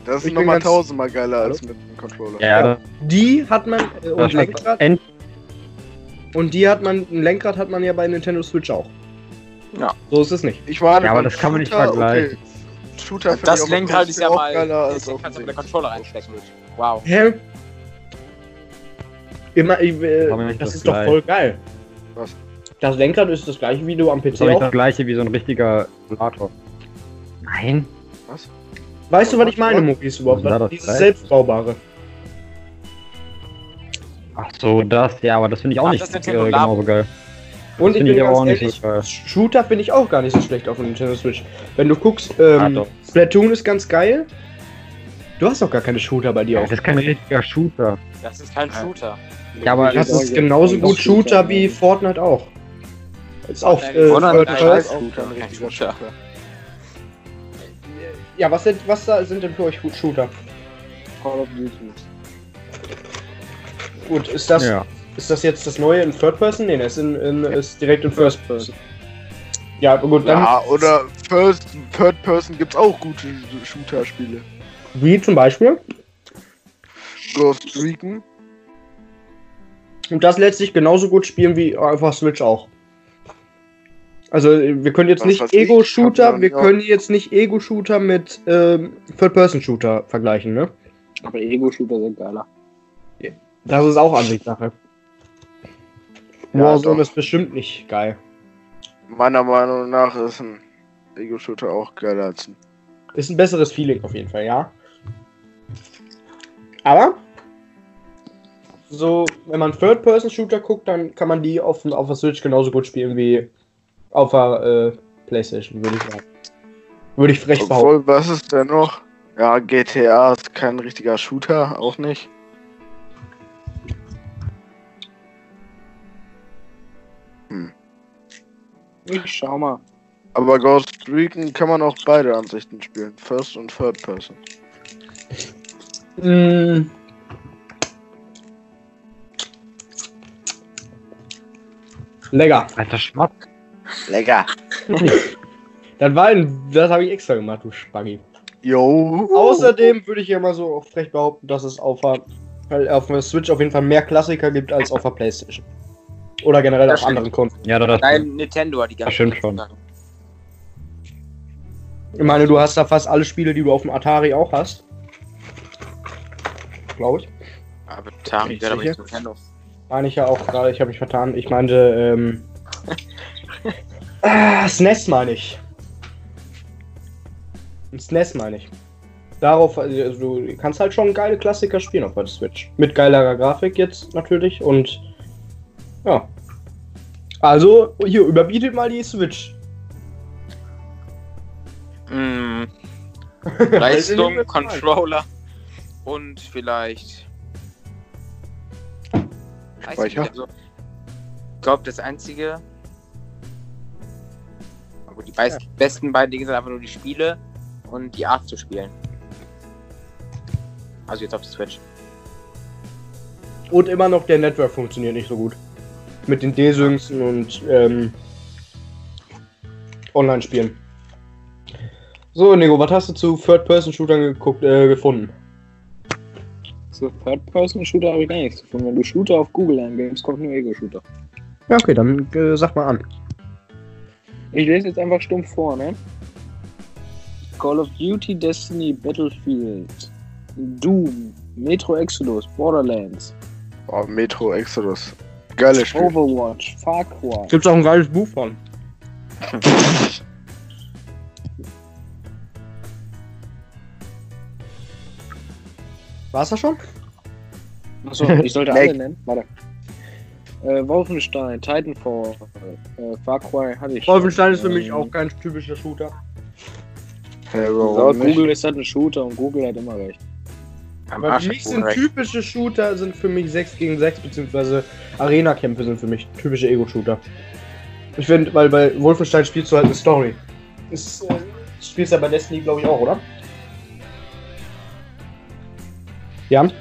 Das ist nochmal tausendmal geiler als mit dem Controller. Ja, Die hat man äh, und das Lenkrad End und die hat man ein Lenkrad hat man ja bei Nintendo Switch auch. Ja. So ist es nicht. Ich meine, Ja, aber das kann man nicht vergleichen. Okay. Shooter Das Lenkrad ist ja auch mal. geiler Das als kannst du dem mit der. Controller reinstecken. Wow. Hä? Immer, ich, äh, das das ist doch gleiche. voll geil. Was? Das Lenkrad ist das gleiche wie du am ist PC doch nicht auch. das gleiche wie so ein richtiger Simulator. Nein. Weißt du, was ich meine, Muckis überhaupt? Was das Dieses gleich? selbstbaubare. Ach so, das, ja, aber das finde ich auch Ach, nicht das äh, genauso geil. Und ich finde bin ich ganz auch nicht ehrlich, so geil. Shooter finde ich auch gar nicht so schlecht auf der Nintendo Switch. Wenn du guckst, ähm, Ah. Splatoon ist ganz geil. Du hast doch gar keine Shooter bei dir Ja, auf. das ist kein richtiger Shooter. Das ist kein Shooter. Ja, aber Das ist genauso gut Shooter wie Fortnite auch. Ist auch Fortnite- äh, Fortnite ist auch kein Shooter. Ja, was sind, was da sind denn für euch gut Shooter? Call of Duty. Gut, ist das, Ja. ist das jetzt das neue in Third Person? Nee, das ist, in, in, ist direkt in First Person. Ja, aber gut, dann Ja, oder First, Third Person gibt's auch gute Shooter-Spiele. wie zum Beispiel. Ghost Recon. Und das lässt sich genauso gut spielen wie einfach Switch auch. Also wir können jetzt Was nicht Ego-Shooter, wir ja. können jetzt nicht Ego-Shooter mit ähm, Third-Person-Shooter vergleichen, ne? Aber Ego-Shooter sind geiler. Das ist auch Ansichtssache. Ja, Warzone ist bestimmt nicht geil. Meiner Meinung nach ist ein Ego-Shooter auch geiler als ein. Ist ein besseres Feeling auf jeden Fall, ja. Aber so, wenn man Third-Person-Shooter guckt, dann kann man die auf, auf der Switch genauso gut spielen wie auf der äh, Playstation, würde ich sagen. Würde ich frech behaupten. Obwohl, was ist denn noch? Ja, GTA ist kein richtiger Shooter, auch nicht. Ich schau mal. Aber Ghost Recon kann man auch beide Ansichten spielen. First und Third Person. Mm. Lecker. Alter Schmack. Lecker. Das war ein, das habe ich extra gemacht, du Spaggi. Jo. Außerdem würde ich ja mal so frech behaupten, dass es auf der, auf der Switch auf jeden Fall mehr Klassiker gibt als auf der Playstation. Oder generell Das auf stimmt. anderen Konten. Ja, das, Nein, Nintendo hat die ganze stimmt schon. Ich meine, du hast da fast alle Spiele, die du auf dem Atari auch hast. Glaube ich. Aber Atari Bin ich gehört aber nicht Nintendo. Meine ich ja auch gerade, ich habe mich vertan. Ich meinte, ähm. ah, SNES meine ich. SNES meine ich. Darauf, also du kannst halt schon geile Klassiker spielen auf der Switch. Mit geilerer Grafik jetzt natürlich und. Ja. Also, hier, überbietet mal die Switch. Mm, Leistung, Controller und vielleicht. Ich Speicher? also, ich glaube, das einzige. Aber die beis- besten beiden Dinge sind einfach nur die Spiele und die Art zu spielen. Also jetzt auf der Switch. Und immer noch der Network funktioniert nicht so gut. Mit den Desynxen und ähm, Online-Spielen. So, Nico, was hast du zu Third-Person-Shootern geguckt, äh, gefunden? So Third-Person-Shooter habe ich gar nichts gefunden. Wenn du Shooter auf Google eingibst, kommt nur Ego-Shooter. Ja, okay, dann äh, sag mal an. Ich lese jetzt einfach stumpf vor, ne? Call of Duty, Destiny, Battlefield, Doom, Metro Exodus, Borderlands, Oh, Metro Exodus. Geiles Spiel. Overwatch, Far Cry. Gibt's auch ein geiles Buch von. War's das schon? Achso, ich sollte alle nennen. Warte. Äh, Wolfenstein, Titanfall, äh, Far Cry hatte ich. Wolfenstein ist für mich Ähm, auch kein typischer Shooter. Warum nicht? Google ist das ein Shooter und Google hat immer recht. Aber für mich sind recht. typische Shooter sind für mich 6 gegen 6 beziehungsweise Arena-Kämpfe sind für mich typische Ego-Shooter. Ich finde, weil bei Wolfenstein spielst du halt eine Story. Ist, äh, spielst ja bei Destiny, glaube ich, auch, oder? Jan?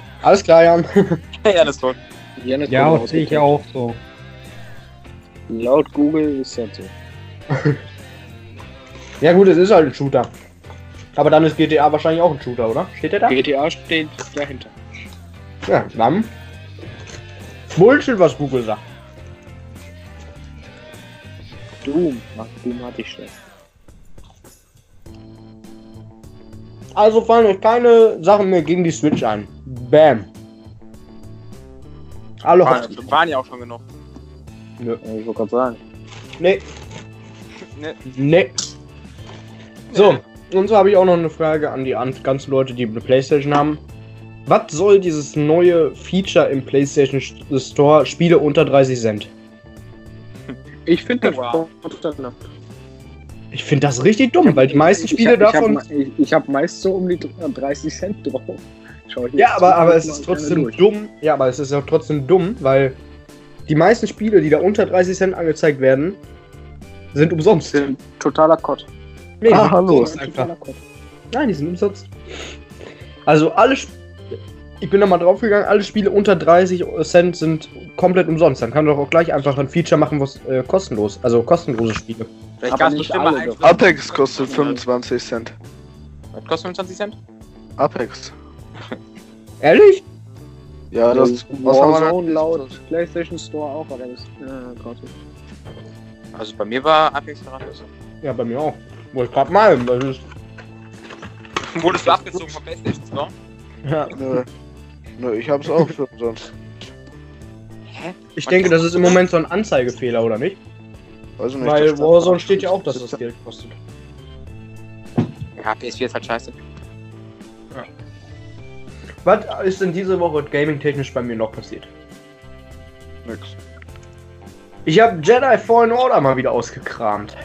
Alles klar, Jan. ja, das war. Janis Ja, wurde das sehe ich auch so. Laut Google ist das so. Ja gut, es ist halt ein Shooter. Aber dann ist GTA wahrscheinlich auch ein Shooter, oder? Steht der da? GTA steht dahinter. Ja, dann. Bullshit, was Google sagt. Doom. Doom hatte ich schon. Also fallen euch keine Sachen mehr gegen die Switch ein. Bam. Alle Waren, waren ja auch schon genug. Nö. Ja, Ich wollte gerade sagen. Nee. Ne. Nee. So, und so habe ich auch noch eine Frage an die an- ganzen Leute, die eine Playstation haben. Was soll dieses neue Feature im PlayStation Store Spiele unter 30 Cent? Ich finde das Wow. Ich finde das richtig dumm, weil die meisten Spiele ich hab, davon. Ich habe ich, ich hab meist so um die 30 Cent drauf. Schau ich Ja, aber, aber es ist trotzdem dumm. Ja, aber es ist auch trotzdem dumm, weil die meisten Spiele, die da unter 30 Cent angezeigt werden, sind umsonst. Sind totaler Kott. Nee, die Ah, sind hallo. Totaler Kott. Nein, die sind umsonst. Also alle Sp Ich bin da mal draufgegangen, alle Spiele unter 30 Cent sind komplett umsonst. Dann kann man doch auch gleich einfach ein Feature machen, was äh, kostenlos, also kostenlose Spiele. Vielleicht gab es nicht bestimmt mal einen. Apex kostet 25 Cent. Was kostet 25 Cent? Apex. Ehrlich? Ja, das. Was haben wir Warzone laut PlayStation Store auch, aber das ist äh, gratis. Also bei mir war Apex gratis. Ja, bei mir auch. Wollte ich gerade mal. Das ist, Wurdest du abgezogen vom PlayStation Store? ja. Nö. Nö, ich hab's auch für umsonst. Hä? Ich denke, das ist im Moment so ein Anzeigefehler, oder nicht? Weiß nicht. Weil Warzone steht ja auch, dass das Geld kostet. Ja, PS4 ist halt scheiße. Was ist denn diese Woche gaming-technisch bei mir noch passiert? Nix. Ich habe Jedi Fallen Order mal wieder ausgekramt.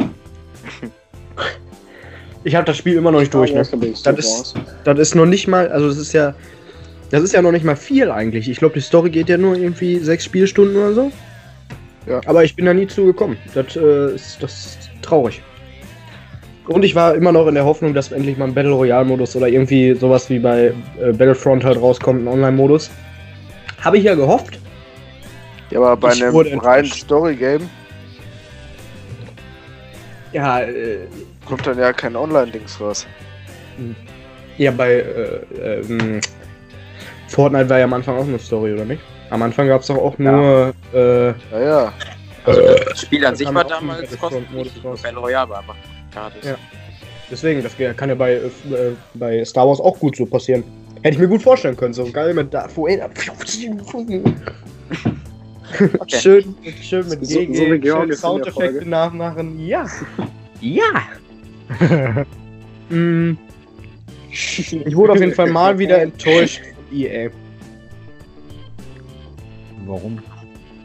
Ich habe das Spiel immer noch nicht durch, ne? Das ist, das ist noch nicht mal, also das ist ja, das ist ja noch nicht mal viel eigentlich. Ich glaube, die Story geht ja nur irgendwie sechs Spielstunden oder so. Ja. Aber ich bin da nie zugekommen. Das, äh, ist, das ist traurig. Und ich war immer noch in der Hoffnung, dass endlich mal ein Battle Royale Modus oder irgendwie sowas wie bei äh, Battlefront halt rauskommt, ein Online-Modus. Habe ich ja gehofft. Ja, aber bei Ich einem reinen Story-Game Ja, äh, kommt dann ja kein Online-Dings raus. ja bei äh, ähm, Fortnite war ja am Anfang auch eine Story, oder nicht? Am Anfang gab es doch auch nur äh, Ja, ja. Das Spiel an Da sich war damals raus. Battle Royale war aber gratis. Ja. Deswegen, das kann ja bei, äh, bei Star Wars auch gut so passieren. Hätte ich mir gut vorstellen können, so geil mit Darth Vader. Okay. Schön, schön mit So- GG, so wie Georg schön ist in der Soundeffekte nachmachen. Ja. Ja. Mm, ich wurde auf jeden Fall mal wieder enttäuscht von EA. Warum?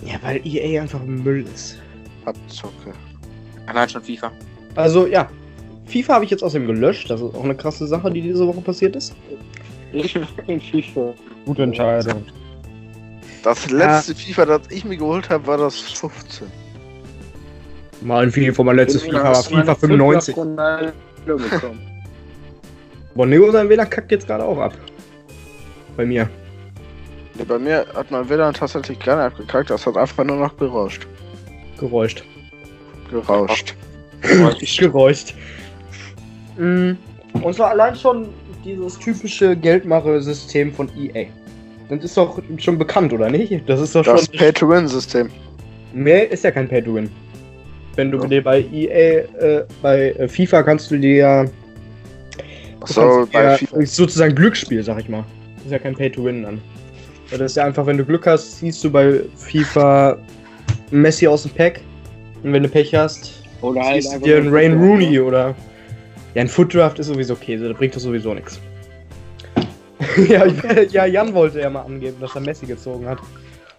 Ja, weil EA einfach Müll ist. Abzocke. Allein schon FIFA. Also ja, FIFA habe ich jetzt außerdem gelöscht. Das ist auch eine krasse Sache, die diese Woche passiert ist. Gute Entscheidung. Das letzte FIFA, das ich mir geholt habe, war das 15. Mal ein Video von meinem letztes FIFA war FIFA 95. Bonnego sein WLAN kackt jetzt gerade auch ab. Bei mir. Nee, bei mir hat mein WLAN tatsächlich gar nicht abgekackt, das hat einfach nur noch gerauscht. Geräuscht. Gerauscht. Geräuscht. Mm, Und zwar allein schon dieses typische Geldmache-System von EA. Das ist doch schon bekannt, oder nicht? Das ist doch Das schon. Pay-to-Win-System. Mehr ist ja kein Pay-to-Win. Wenn du Ja. dir bei EA, äh, bei äh, FIFA kannst du dir ja. Achso, bei FIFA. ist sozusagen Glücksspiel, sag ich mal. ist ja kein Pay-to-Win an. Das ist ja einfach, wenn du Glück hast, siehst du bei FIFA Messi aus dem Pack. Und wenn du Pech hast, Oder halt siehst du einfach dir einen Rain Rooney ne? oder. Ja, ein Footdraft ist sowieso Käse, das bringt doch sowieso nichts. ja, ja, Jan wollte ja mal angeben, dass er Messi gezogen hat.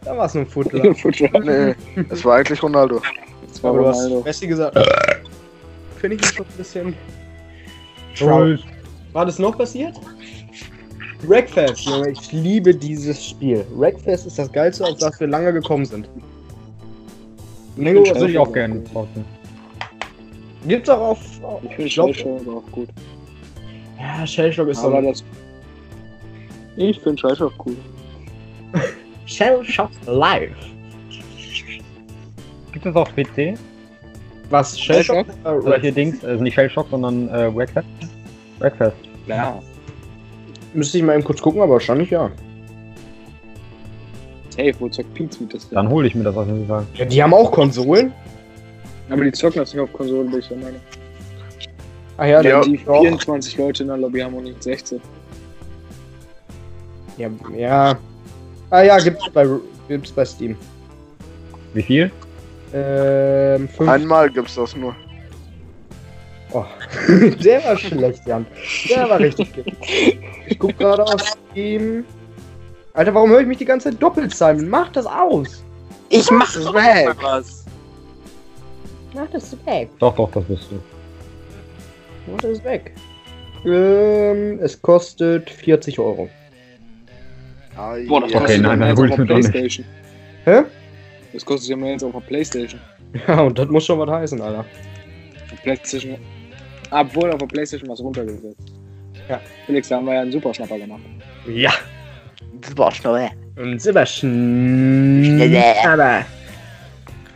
Da war es nur ein Footdraft. Nee, es war eigentlich Ronaldo. Das war Aber du hast Ronaldo. Messi gesagt. Finde ich jetzt schon ein bisschen. Schuld. War das noch passiert? Wreckfest, Junge, ich liebe dieses Spiel. Wreckfest ist das geilste, auf das wir lange gekommen sind. Was Würde ich auch gerne zocken. gibt's auch auf. Ich finde aber auch gut. Ja, Shellshock ist Aber so. das. Ich finde auch cool. Shellshock Live. Gibt es auf PC? Was? Shellshock? Oder hier Dings, also nicht Shellshock, sondern äh, Wreckfest? Wreckfest. Ja. Müsste ich mal eben kurz gucken, aber wahrscheinlich ja. Hey, wo zockt Pizza das denn? Dann hole ich mir das auf jeden Fall. Ja, die haben auch Konsolen. Aber die zocken das nicht auf Konsolen, bin ich der Meinung. Ah ja, Ja, die Die 24 Leute in der Lobby haben und nicht 16. Ja, ja. Ah ja, gibt's bei, gibt's bei Steam. Wie viel? Ähm, fünf. Einmal gibt's das nur. Oh. Der war schlecht, Jan. Der war richtig gut. Ich guck gerade auf Steam. Alter, warum höre ich mich die ganze Zeit doppelt, Simon? Mach das aus! Ich mach doch weg. mal was. Mach das weg. Doch, doch, das bist du. Mach das weg. Ähm, es kostet 40 Euro. Boah, das. Okay, kostet nein, mehr hol ich auf mir der doch nicht. Hä? Das kostet ja mehr jetzt auf der Playstation. Ja, und das muss schon was heißen, Alter. Playstation. Obwohl auf der Playstation was runtergesetzt. Ja. Felix, da haben wir ja einen super Schnapper gemacht. Ja. War. Und Silberschn. Aber.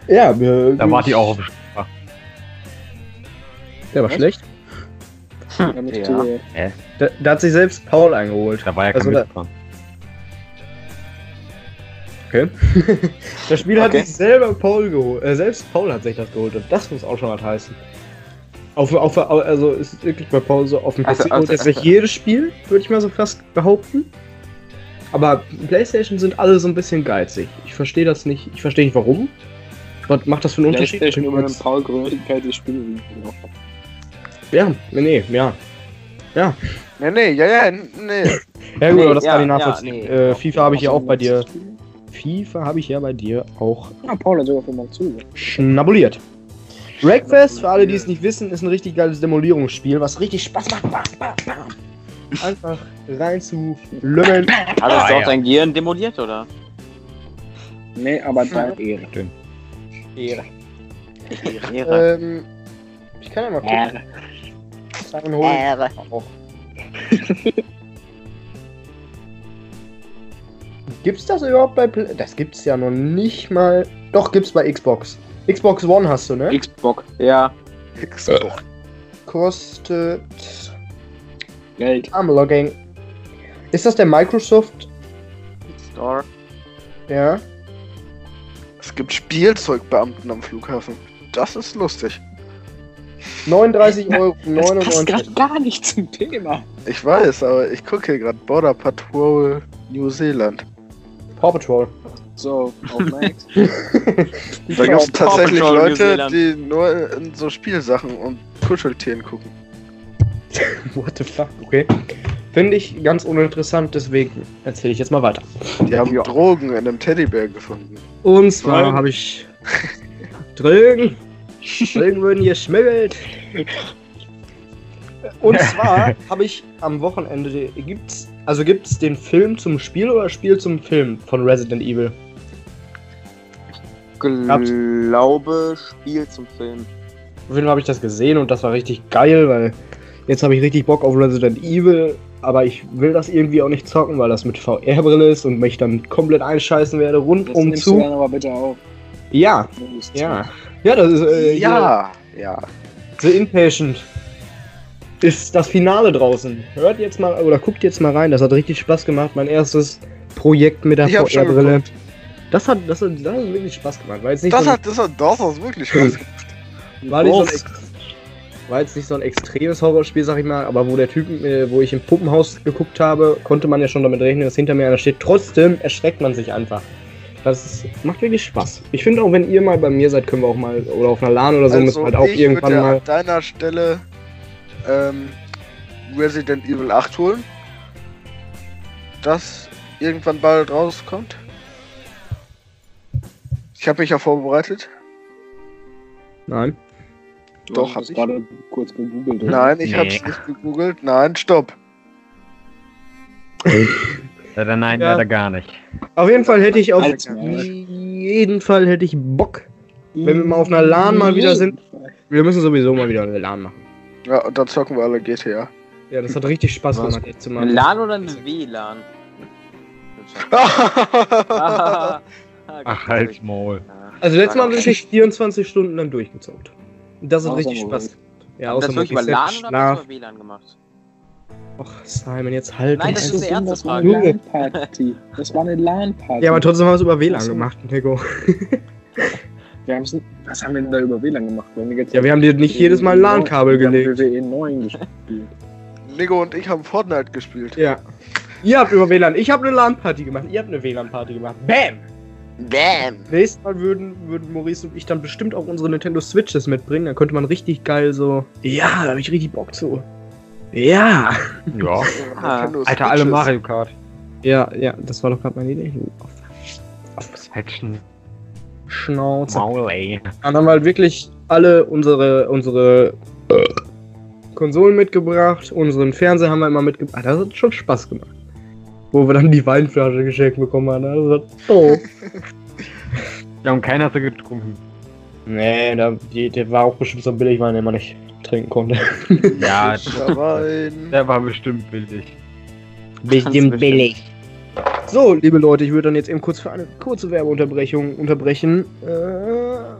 Ja, wir. Da wart ihr auch auf Der war Was? schlecht. Damit Ja. Da, da hat sich selbst Paul eingeholt. Da war ja kein Also da-. Okay. das Spiel hat Okay. sich selber Paul geholt. Äh, selbst Paul hat sich das geholt. Und das muss auch schon was heißen. Auf, auf, also ist wirklich bei Paul so auf dem PC Also- also- er sich also- jedes Spiel, würde ich mal so fast behaupten. Aber PlayStation sind alle so ein bisschen geizig. Ich verstehe das nicht. Ich verstehe nicht warum. Was macht das für einen Unterschied? Playstation über einen Paul Größigkeit des Spiels. Ja, nee, nee, ja. Ja. Nee, nee, ja, ja, nee. Ja gut, Nee, aber das ja, kann ich ja, nachvollziehen. nee. äh, FIFA habe ich ja auch bei dir. FIFA habe ich ja bei dir auch Ja, Paul hat sogar für mal zu. schnabuliert. Wreckfest, für alle, die es nicht wissen, ist ein richtig geiles Demolierungsspiel, was richtig Spaß macht. Bam, bam, bam. Einfach rein zu lümmeln. Hat Ah, das doch ja. dein Gehirn demoliert, oder? Nee, aber deine Ehre. Ehre. Ehre. Ähm, ich kann ja mal gucken. Sachen holen. Ehre. Auch. Gibt's das überhaupt bei Pla Das gibt's ja noch nicht mal. Doch, gibt's bei Xbox. Xbox One hast du, ne? Xbox. Ja, Xbox. Kostet. Geld. Armlogging. Ist das der Microsoft? Store. Ja. Es gibt Spielzeugbeamten am Flughafen. Das ist lustig. 39,99 Euro. Das passt gerade gar nicht zum Thema. Ich weiß, aber ich gucke hier gerade Border Patrol New Zealand. Paw Patrol. So, auf next. Da gibt es tatsächlich Leute, die nur in so Spielsachen und Kuscheltieren gucken. What the fuck? Okay. Finde ich ganz uninteressant, deswegen erzähle ich jetzt mal weiter. Die haben Drogen in einem Teddybär gefunden. Und zwar habe ich Drogen. Drogen würden hier schmüggelt. Und zwar habe ich am Wochenende gibt's also gibt's den Film zum Spiel oder Spiel zum Film von Resident Evil? Glaube, Spiel zum Film. Auf jeden Fall habe ich das gesehen und das war richtig geil, weil jetzt habe ich richtig Bock auf Resident Evil, aber ich will das irgendwie auch nicht zocken, weil das mit VR-Brille ist und mich dann komplett einscheißen werde Das rundum du zu. dann aber bitte auf. Ja, ja. Ja, das ist äh, ja, ja. The Inpatient ist das Finale draußen. Hört jetzt mal oder guckt jetzt mal rein. Das hat richtig Spaß gemacht. Mein erstes Projekt mit der VR-Brille. Das hat, das, hat, das hat wirklich Spaß gemacht. War jetzt nicht Das so ein, hat, das hat, das hat wirklich Spaß gemacht. war, nicht so ein, Boss. ex- war jetzt nicht so ein extremes Horrorspiel, sag ich mal, aber wo der Typ, äh, wo ich im Puppenhaus geguckt habe, konnte man ja schon damit rechnen, dass hinter mir einer steht. Trotzdem erschreckt man sich einfach. Das macht wirklich Spaß. Ich finde auch, wenn ihr mal bei mir seid, können wir auch mal, oder auf einer LAN oder so, müssen wir halt auch ich irgendwann würde mal. an deiner Stelle ähm, Resident Evil 8 holen. Das irgendwann bald rauskommt. Ich habe mich ja vorbereitet. Nein. Doch, hab ich gerade kurz gegoogelt. oder? Nein, ich Nee. hab's nicht gegoogelt. Nein, stopp. Leider nein, Ja. leider gar nicht. Auf jeden Fall hätte ich auf jeden Fall hätte ich Bock. Wenn wir mal auf einer LAN mal wieder sind. Wir müssen sowieso mal wieder eine LAN machen. Ja, und dann zocken wir alle GTA. Ja, das hat richtig Spaß gemacht, echt zu Ein machen. LAN oder ein WLAN? Ach, halt Maul. Also letztes Mal habe ich 24 Stunden lang durchgezockt. Das hat Außer richtig. Spaß. Ja, Haben das außer wirklich über LAN oder Schlaf. hast du über WLAN gemacht? Och, Simon, jetzt halt. Nein, das ist eine ernste Das war Frage. eine LAN-Party. Das war eine LAN-Party. Ja, aber trotzdem haben wir es über WLAN Ach so. gemacht, Nico. Wir haben's, was haben wir denn da über WLAN gemacht? Wenn wir jetzt Ja, wir haben dir nicht jedes Mal ein LAN-Kabel Wir haben gelegt. WWE 9 gespielt. Nico und ich haben Fortnite gespielt. Ja. Ihr habt über WLAN. Ich habe eine LAN-Party gemacht. Ihr habt eine WLAN-Party gemacht. Bam! Bam. Nächstes Mal würden, würden Maurice und ich dann bestimmt auch unsere Nintendo Switches mitbringen. Dann könnte man richtig geil so. Ja, da habe ich richtig Bock zu. Ja. Ja. Ah, Alter, alle. Mario Kart. Ja, ja, das war doch gerade meine Idee. Auf, auf Hatchen. Schnauze. Maul, ey. Dann haben wir halt wirklich alle unsere, unsere äh, Konsolen mitgebracht. Unseren Fernseher haben wir immer mitgebracht. Das hat schon Spaß gemacht. Wo wir dann die Weinflasche geschenkt bekommen haben. War doof. Ja, und keiner hat sie getrunken. nee, da, die, der war auch bestimmt so billig, weil den man nicht trinken konnte. Ja, der war bestimmt billig. Bisschen Ganz billig. So, liebe Leute, ich würde dann jetzt eben kurz für eine kurze Werbeunterbrechung unterbrechen. Äh,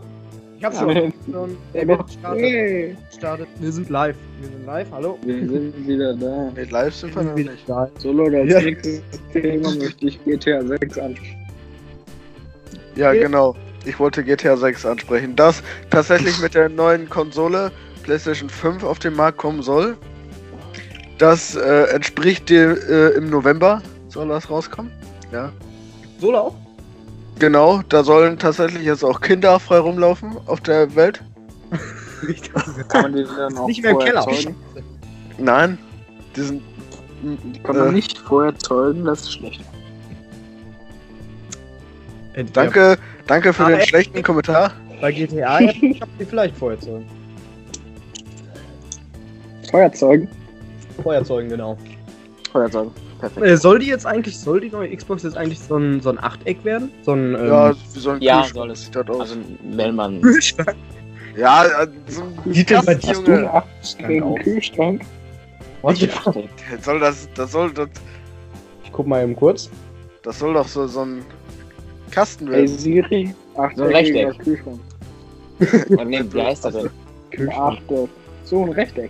ich hab's schon. schon der wird startet, Hey, startet. Wir sind live. Wir sind live, hallo. wir sind wieder da. Nee, live sind wir noch nicht. da. So Leute, als Ja. nächstes Thema möchte ich GTA 6 ansprechen. Ja, genau. Ich wollte GTA 6 ansprechen. Das tatsächlich mit der neuen Konsole PlayStation 5 auf den Markt kommen soll. Das äh, entspricht dem äh, im November soll das rauskommen. Ja. Solo auch? Genau, da sollen tatsächlich jetzt auch Kinder frei rumlaufen auf der Welt. Kann man die dann auch Nicht mehr im Keller. zeugen? Nein, die sind. Die kann man Äh. nicht vorher zeugen, das ist schlecht. Danke, danke für Ah, den echt? schlechten Kommentar. Bei GTA habt ihr vielleicht Feuerzeuge. Feuerzeugen. Feuerzeugen, genau. Feuerzeugen. Perfekt. Äh, soll die jetzt eigentlich, soll die neue Xbox jetzt eigentlich so ein, so ein Achteck werden? So ein ähm, Ja, wie so ein Ja, Kühlschrank soll es. sieht das aus. Also, wenn man. Kühlschrank? ja, äh, so ein Sieht denn bei dir Junge. aus? Kühlschrank? What the Ach, Soll das, das soll, das, Ich guck mal eben kurz. das soll doch so, so ein Kasten werden. Siri. Ach, So ein Rechteck. Kühlschrank. nee, wie heißt das denn? Kühlschrank. Achte. So ein Rechteck.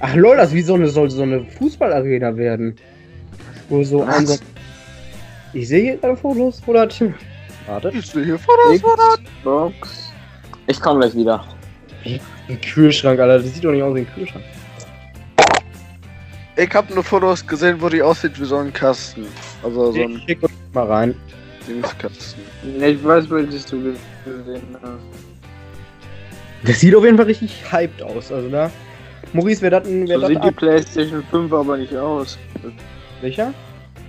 Ach lol, das wie so eine, soll so eine Fußballarena werden. Wo so ein. So ich sehe hier gerade Fotos, oder? Warte. Ich sehe hier Fotos. Box. Ich komme gleich wieder. Ein Kühlschrank, Alter. Das sieht doch nicht aus wie ein Kühlschrank. Ich habe nur Fotos gesehen, wo die aussieht wie so ein Kasten. Also so Ich ein schick uns mal rein. Dingskasten. Ich weiß, welches du gesehen hast. Das sieht auf jeden Fall richtig hyped aus. Also da. Maurice, wer das denn. Wer So das sieht die ab? PlayStation 5 aber nicht aus. Sicher?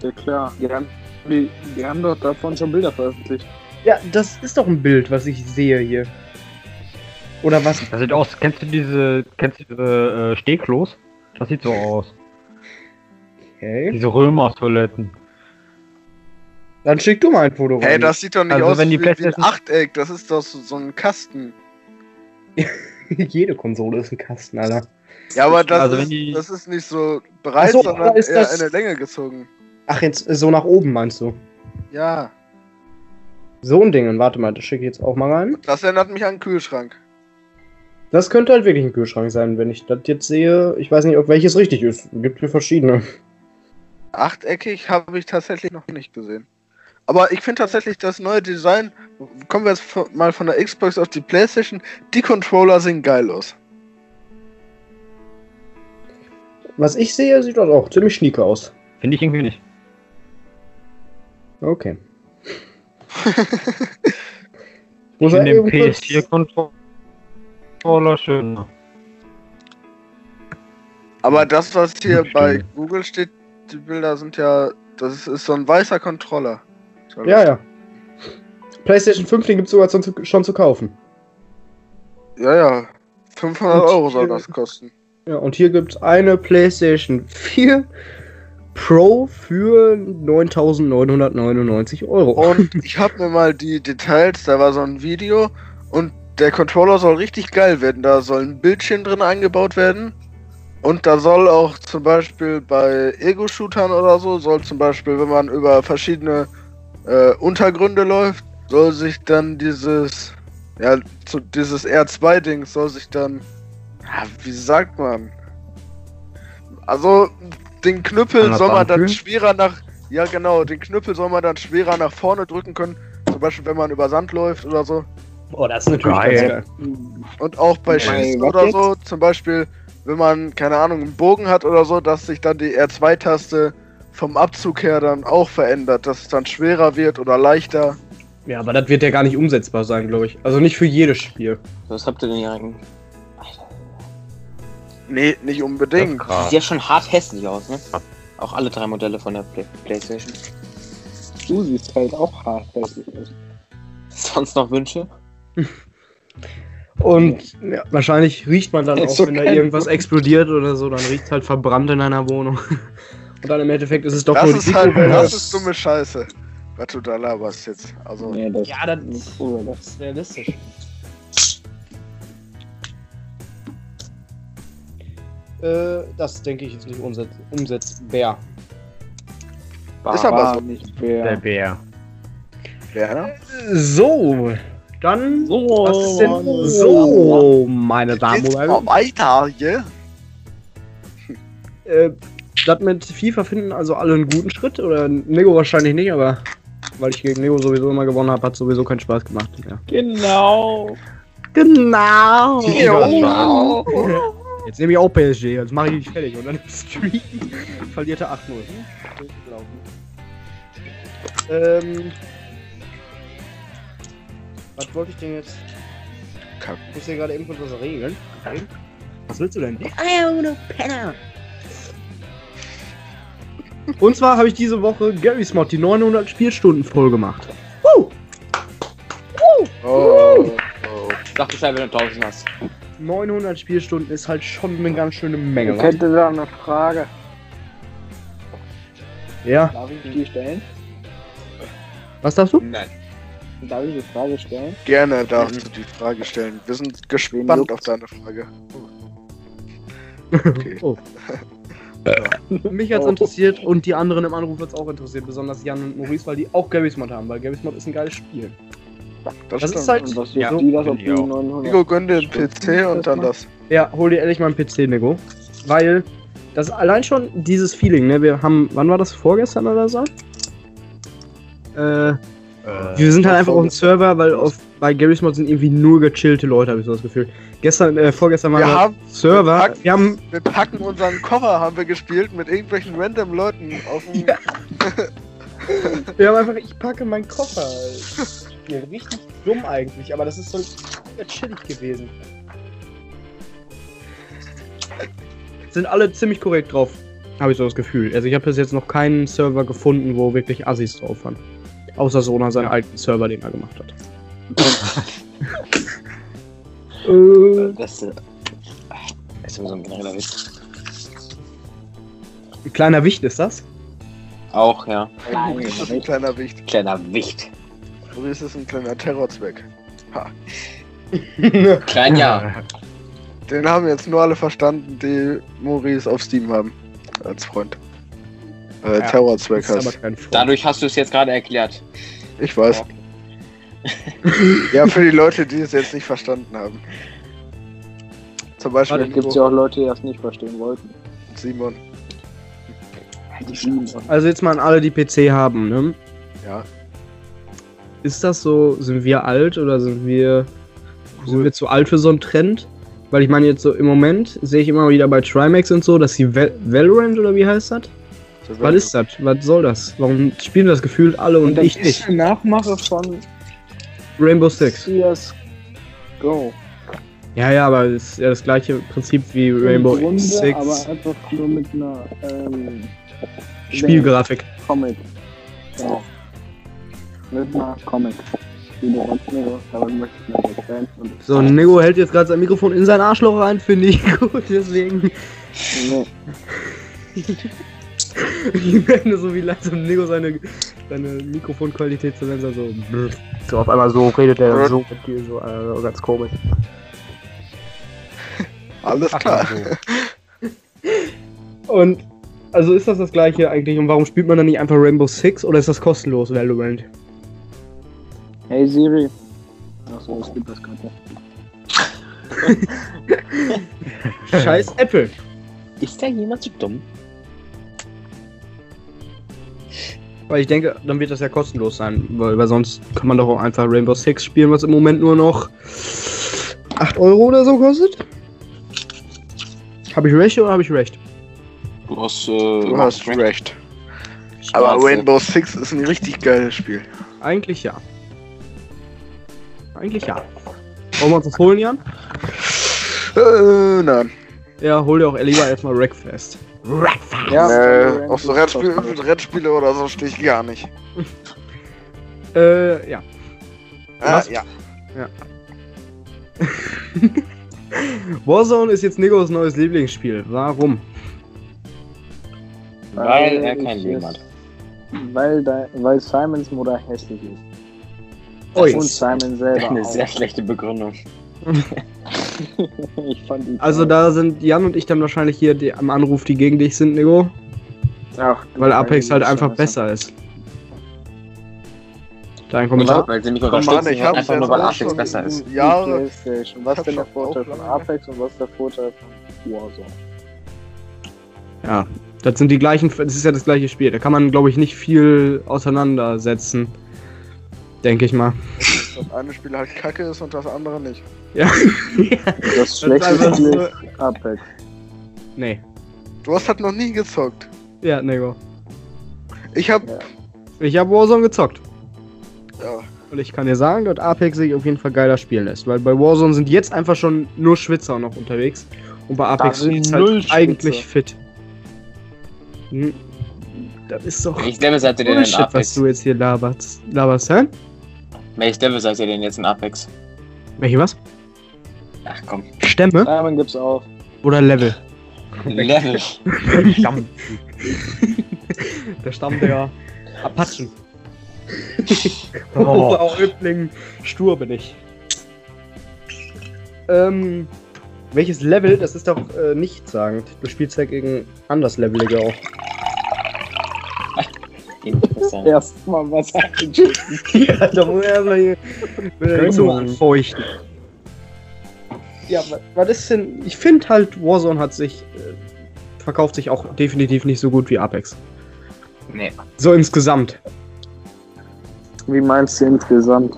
Ja klar. Die haben, die, die haben doch davon schon Bilder veröffentlicht. Ja, das ist doch ein Bild, was ich sehe hier. Oder was? Das sieht aus, kennst du diese, kennst du diese äh, Stehklos? Das sieht so aus. Okay. Diese Römer-Toiletten. Dann schick du mal ein Foto Hey, rein. das sieht doch nicht Also aus wenn die wie, wie ein Achteck. Das ist doch so, so ein Kasten. Jede Konsole ist ein Kasten, Alter. Ja, aber das, Also ist, die- das ist nicht so breit, so, sondern ist eher das- eine Länge gezogen. Ach, jetzt äh, so nach oben meinst du? Ja, So ein Ding. Und Warte mal, das schicke ich jetzt auch mal rein. das erinnert mich an einen Kühlschrank. Das könnte halt wirklich ein Kühlschrank sein, wenn ich das jetzt sehe. Ich weiß nicht, ob welches richtig ist. Gibt hier verschiedene. Achteckig habe ich tatsächlich noch nicht gesehen. Aber ich finde tatsächlich das neue Design, kommen wir jetzt mal von der Xbox auf die Playstation, die Controller sehen geil aus. Was ich sehe, sieht das auch ziemlich schnieke aus. Finde ich irgendwie nicht. Okay. Ich Muss finde den eben kurz- PS4-Controller schöner. Aber das, was hier Stimmt. bei Google steht, die Bilder sind ja, das ist so ein weißer Controller. Ja, ja. PlayStation 5, den gibt es sogar schon zu, schon zu kaufen. Ja, ja. 500 Und Euro soll das kosten. Ja, und hier gibt es eine PlayStation 4 Pro für 9.999 Euro. Und ich habe mir mal die Details, da war so ein Video und der Controller soll richtig geil werden. Da soll ein Bildschirm drin eingebaut werden. Und da soll auch zum Beispiel bei Ego-Shootern oder so, soll zum Beispiel, wenn man über verschiedene äh, Untergründe läuft, soll sich dann dieses, ja, zu, dieses R2-Ding soll sich dann, ja, wie sagt man? Also, den Knüppel Anders soll man dann schwerer nach, ja genau, den Knüppel soll man dann schwerer nach vorne drücken können. Zum Beispiel, wenn man über Sand läuft oder so. Oh, das ist natürlich Geil. ganz geil. Und auch bei Schießen oder jetzt? so, zum Beispiel, wenn man, keine Ahnung, einen Bogen hat oder so, dass sich dann die R2-Taste vom Abzug her dann auch verändert, dass es dann schwerer wird oder leichter. Ja, aber das wird ja gar nicht umsetzbar sein, glaube ich. Also nicht für jedes Spiel. Was habt ihr denn hier eigentlich? Nee, nicht unbedingt. Sieht ja schon hart hässlich aus, ne? Auch alle drei Modelle von der Play Playstation. Du siehst halt auch hart hässlich aus. Sonst noch Wünsche? Und ja, wahrscheinlich riecht man dann Ist auch, so wenn da irgendwas explodiert oder so, dann riecht es halt verbrannt in einer Wohnung. Und dann im Endeffekt ist es doch Das nur die ist halt, das ist dumme Scheiße. Was du da laberst jetzt. Also, Nee, das Ja, das cool, das ist realistisch. Äh, das denke ich ist nicht umsetz umsetzbar. Ist aber so. nicht Der fair. Bär. ja. So, dann. So, was ist denn Mann. so, meine Damen und Herren? weiter, hier? Äh, das mit FIFA finden also alle einen guten Schritt oder Nego wahrscheinlich nicht, aber weil ich gegen Nego sowieso immer gewonnen habe, hat sowieso keinen Spaß gemacht. Ja. Genau. Genau. Jo. Jetzt nehme ich auch PSG, jetzt mache ich dich fertig. Und dann im Streak verlierte 8-0. Ähm. Was wollte ich denn jetzt? Kack. Ich muss ja gerade eben was regeln. Okay. Was willst du denn? Ayo, Penner! Und zwar habe ich diese Woche Gary's Mod die 900 Spielstunden voll gemacht. Woo! Woo! Oh, oh. Ich dachte, ich wenn du 1000 hast. 900 Spielstunden ist halt schon eine ganz schöne Menge. Ich hätte da eine Frage. Ja, Darf ich die stellen? was darfst du? Nein. Darf ich die Frage stellen? Gerne darfst du die Frage stellen. Wir sind gespannt auf deine Frage. Okay. Oh. Mich hat's Oh. interessiert und die anderen im Anruf hat's auch interessiert, besonders Jan und Maurice, weil die auch Garry's Mod haben, weil Garry's Mod ist ein geiles Spiel. Das, Das ist halt. Und was Ja, die das, finde die ich auch. 900... Nico, gönn dir den PC und dann das. Ja, hol dir ehrlich mal einen PC, Nico. Weil das allein schon dieses Feeling, ne? Wir haben, wann war das? Vorgestern oder so? Äh, wir sind halt einfach auf dem Server, weil auf, bei Garry's Mod sind irgendwie nur gechillte Leute, habe ich so das Gefühl. Gestern, äh, vorgestern waren Wir wir haben, Server. wir packen- Wir haben, wir packen unseren Koffer, haben wir gespielt, mit irgendwelchen random Leuten auf dem. Ja. wir haben einfach, ich packe meinen Koffer. Spiel. Richtig dumm eigentlich, aber das ist so chillig gewesen. Sind alle ziemlich korrekt drauf, habe ich so das Gefühl. Also ich habe bis jetzt noch keinen Server gefunden, wo wirklich Assis drauf waren. Außer Sona, seinen alten Server, den er gemacht hat. äh, Das ist so ein genereller Witz. ein kleiner Wicht ist das. Auch, ja. Nein, ein kleiner Wicht. Kleiner Wicht. Maurice ist ein kleiner Terrorzweck. Klein ja. Den haben jetzt nur alle verstanden, die Maurice auf Steam haben. Als Freund. Äh, Ja, Terrorzweck Freund. Dadurch hast du es jetzt gerade erklärt. Ich weiß. Ja, für die Leute, die es jetzt nicht verstanden haben. Zum Beispiel Warte, Gibt es ja auch Leute, die das nicht verstehen wollten. Simon. Also jetzt mal an alle, die PC haben, ne? Ja. Ist das so, sind wir alt oder sind wir, sind wir zu alt für so einen Trend? Weil ich meine jetzt so im Moment sehe ich immer wieder bei Trimax und so, dass sie Val Valorant oder wie heißt das? Was ist das? Was soll das? Warum spielen das gefühlt alle und, das ich ist nicht? eine Nachmache von Rainbow Six. CS Go. Ja, ja, aber es ist ja das gleiche Prinzip wie Rainbow Im Grunde, Six. aber einfach nur mit einer ähm, Spielgrafik. Comic. Genau. Mit einer Comic. So, Nego hält jetzt gerade sein Mikrofon in sein Arschloch rein, finde ich gut, deswegen. Nee. Ich merke so, wie langsam Nego seine, seine Mikrofonqualität zu sein so. So, auf einmal so redet er so mit dir, so äh, ganz komisch. Alles klar. Und, also ist das das gleiche eigentlich? Und warum spielt man dann nicht einfach Rainbow Six oder ist das kostenlos, Valorant? Hey Siri. Achso, es gibt das gerade. Scheiß Apple. Ist da jemand zu dumm? Weil ich denke, dann wird das ja kostenlos sein, weil, weil sonst kann man doch auch einfach Rainbow Six spielen, was im Moment nur noch 8 Euro oder so kostet. Habe ich recht oder habe ich recht? Du hast, äh, Du hast recht. Aber Rainbow Six ist ein richtig geiles Spiel. Eigentlich ja. Eigentlich ja. Wollen wir uns das holen, Jan? Äh, nein. Ja, hol dir auch lieber erstmal Wreckfest. Ja, äh, auf so Rennspiele, Rennspiele oder so stehe ich gar nicht. Äh, ja. Ah, Was? ja. Warzone ist jetzt Negos neues Lieblingsspiel. Warum? Weil er ich kein Leben hat. Weil, da, weil Simons Mutter hässlich ist. Ui. Und Simon selber Eine auch. sehr schlechte Begründung. ich fand die Also toll. da sind Jan und ich dann wahrscheinlich hier die, am Anruf, die gegen dich sind, Nego. Ach, Weil Apex halt einfach besser ist. Dein Kommentar? Weil sie mich unterstützen, Mann, ich hab's einfach nur weil Apex schon besser ist. Jahre. Was ist denn der Vorteil von. Apex und was ist der Vorteil von Warzone? Ja. Das sind die gleichen, das ist ja das gleiche Spiel. Da kann man, glaube ich, nicht viel auseinandersetzen. Denke ich mal. Das eine Spiel halt kacke ist und das andere nicht. Ja. Das schlechteste einfach Spiel so- ist Apex. nee. Du hast halt noch nie gezockt. Ja, Nego. Ich hab. Ja. Ich habe Warzone gezockt. Ja. Und ich kann dir sagen, dass Apex sich auf jeden Fall geiler spielen lässt. Weil bei Warzone sind jetzt einfach schon nur Schwitzer noch unterwegs. Und bei Apex sind ist null halt Schwitzer. eigentlich fit. Hm. Das ist doch Level seid ihr denn in Bullshit, was Apex? du jetzt hier laberst. Laberst, hä? Welches Level seid ihr denn jetzt in Apex? Welche was? Ach komm. Stämme Diamond gibt's auch. oder Level? Level. Stamm. Der Stamm der Apachen. Oh. Oh, Häuptling, stur bin ich. Ähm, welches Level? Das ist doch äh, nichtssagend. Du spielst ja gegen Anderslevelige auch. Interessant. Erstmal was einschätzen. ja, da muss er erstmal hier Zunge anfeuchten. Ja, wa- was ist denn? Ich finde halt, Warzone hat sich. Äh, verkauft sich auch definitiv nicht so gut wie Apex. Nee. So insgesamt. Wie meinst du insgesamt?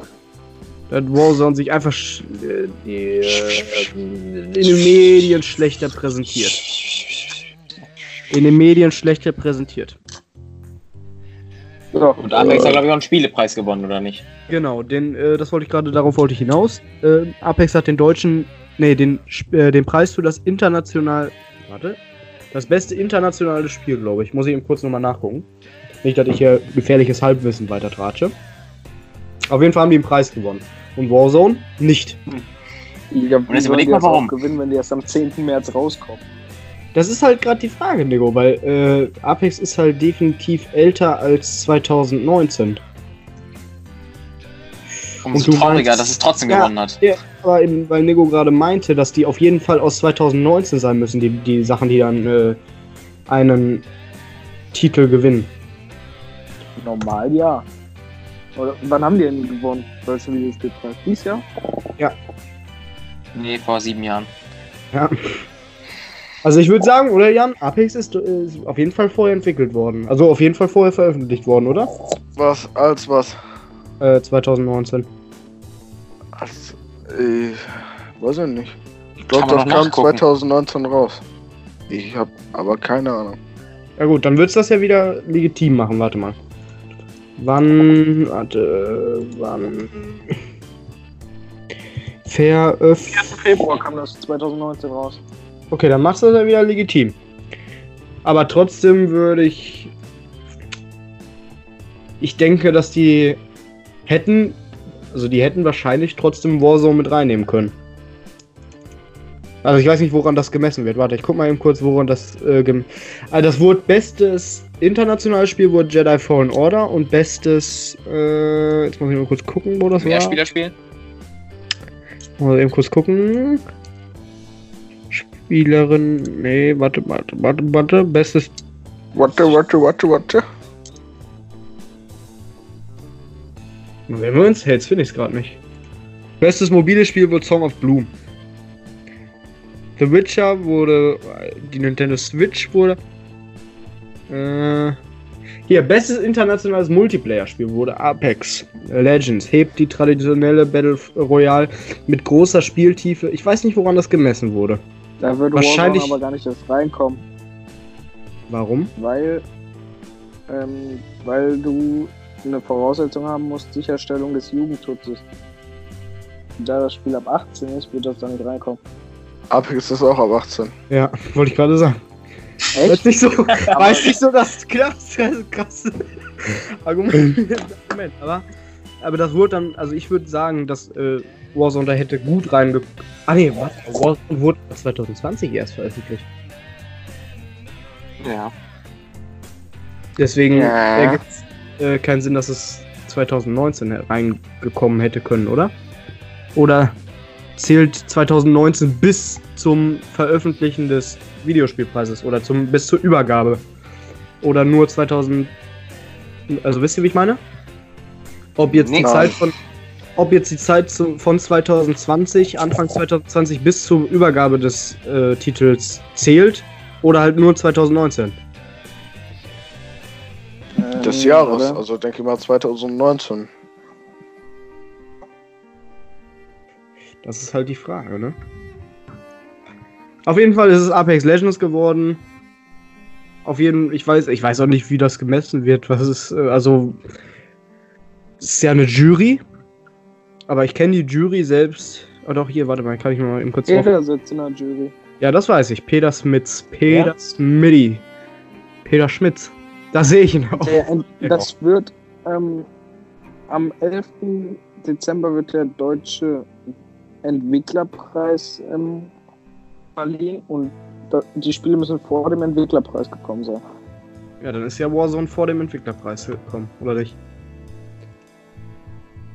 Da hat Warzone sich einfach äh, die, äh, in den Medien schlechter präsentiert. In den Medien schlechter präsentiert. So, Und Apex hat, glaube ich, auch einen Spielepreis gewonnen, oder nicht? Genau, den, äh, das wollte ich gerade, darauf wollte ich hinaus. Äh, Apex hat den deutschen, nee, den, äh, den Preis für das international, warte, das beste internationale Spiel, glaube ich. Muss ich eben kurz nochmal nachgucken. Nicht, dass ich hier gefährliches Halbwissen weiter tratsche. Auf jeden Fall haben die den Preis gewonnen. Und Warzone nicht. Ja, Und jetzt überleg mal, warum. gewinnen, wenn die erst am 10. März rauskommen. Das ist halt gerade die Frage, Nico, weil äh, Apex ist halt definitiv älter als 2019. Umso Und du trauriger, meinst- dass es trotzdem Ja. gewonnen hat. Aber eben, weil Nico gerade meinte, dass die auf jeden Fall aus 2019 sein müssen, die, die Sachen, die dann äh, einen Titel gewinnen. Normal ja. Oder wann haben die denn gewonnen? Weißt du, wie das geht? Dies Jahr? Nee, vor sieben Jahren. Ja. Also ich würde sagen, oder Jan, Apex ist, ist auf jeden Fall vorher entwickelt worden. Also auf jeden Fall vorher veröffentlicht worden, oder? Was? Als was? Äh, 2019. Als, äh, weiß ich nicht. Ich glaube, das kam nachgucken. 2019 raus. Ich habe aber keine Ahnung. Ja gut, dann wird's das ja wieder legitim machen, warte mal. Wann, warte, wann... Veröff... Februar kam das 2019 raus. Okay, dann machst du das ja wieder legitim. Aber trotzdem würde ich. Ich denke, dass die hätten. Also die hätten wahrscheinlich trotzdem Warzone mit reinnehmen können. Also ich weiß nicht, woran das gemessen wird. Warte, ich guck mal eben kurz, woran das. Äh, also das wurde bestes internationales Spiel wurde Jedi Fallen Order und bestes. Äh, jetzt muss ich mal kurz gucken, wo das war. Mehrspielerspiel? Mal eben kurz gucken. Spielerin. Nee, warte, warte, warte, warte. Bestes. Warte, warte, warte, warte. Wenn wir uns jetzt finde ich es gerade nicht. Bestes mobiles Spiel wurde Song of Bloom. The Witcher wurde. Die Nintendo Switch wurde. Äh, hier, bestes internationales Multiplayer-Spiel wurde Apex Legends. Hebt die traditionelle Battle Royale mit großer Spieltiefe. Ich weiß nicht, woran das gemessen wurde. Da würde Wahrscheinlich- Warzone aber gar nicht erst reinkommen, Warum? weil, ähm, weil du eine Voraussetzung haben musst, Sicherstellung des Jugendschutzes. Da das Spiel ab 18 ist, wird das da nicht reinkommen. Apex ist auch ab 18. Ja, wollte ich gerade sagen. Weiß nicht so, weiß nicht so das krasse, krasse Argument. Argument. Aber, aber das wurde dann, also ich würde sagen, dass äh, Warzone da hätte gut reinge... Ah nee, was? Warzone wurde 2020 erst veröffentlicht. Ja. Deswegen Ja. ergibt es äh, keinen Sinn, dass es 2019 reingekommen hätte können, oder? Oder zählt 2019 bis zum Veröffentlichen des Videospielpreises oder zum bis zur Übergabe? Oder nur 2000 Also wisst ihr, wie ich meine? Ob jetzt die Nix. Zeit von ob jetzt die Zeit zu, von 2020, Anfang 2020 bis zur Übergabe des äh, Titels zählt oder halt nur 2019. Des Ähm, Jahres, oder? also denke ich mal 2019. Das ist halt die Frage, ne? Auf jeden Fall ist es Apex Legends geworden. Auf jeden ich weiß, ich weiß auch nicht, wie das gemessen wird. Was ist, äh, also. Es ist ja eine Jury. Aber ich kenne die Jury selbst. Oh doch, hier, warte mal, kann ich mal eben kurz. Jeder sitzt in der Jury. Ja, das weiß ich. Peter Smits. Peter Ja? Smitty. Peter Schmitz. Da sehe ich ihn auch. Der, das wird ähm, am 11. Dezember wird der deutsche Entwicklerpreis ähm, verliehen und die Spiele müssen vor dem Entwicklerpreis gekommen sein. Ja, dann ist ja Warzone vor dem Entwicklerpreis gekommen, oder nicht?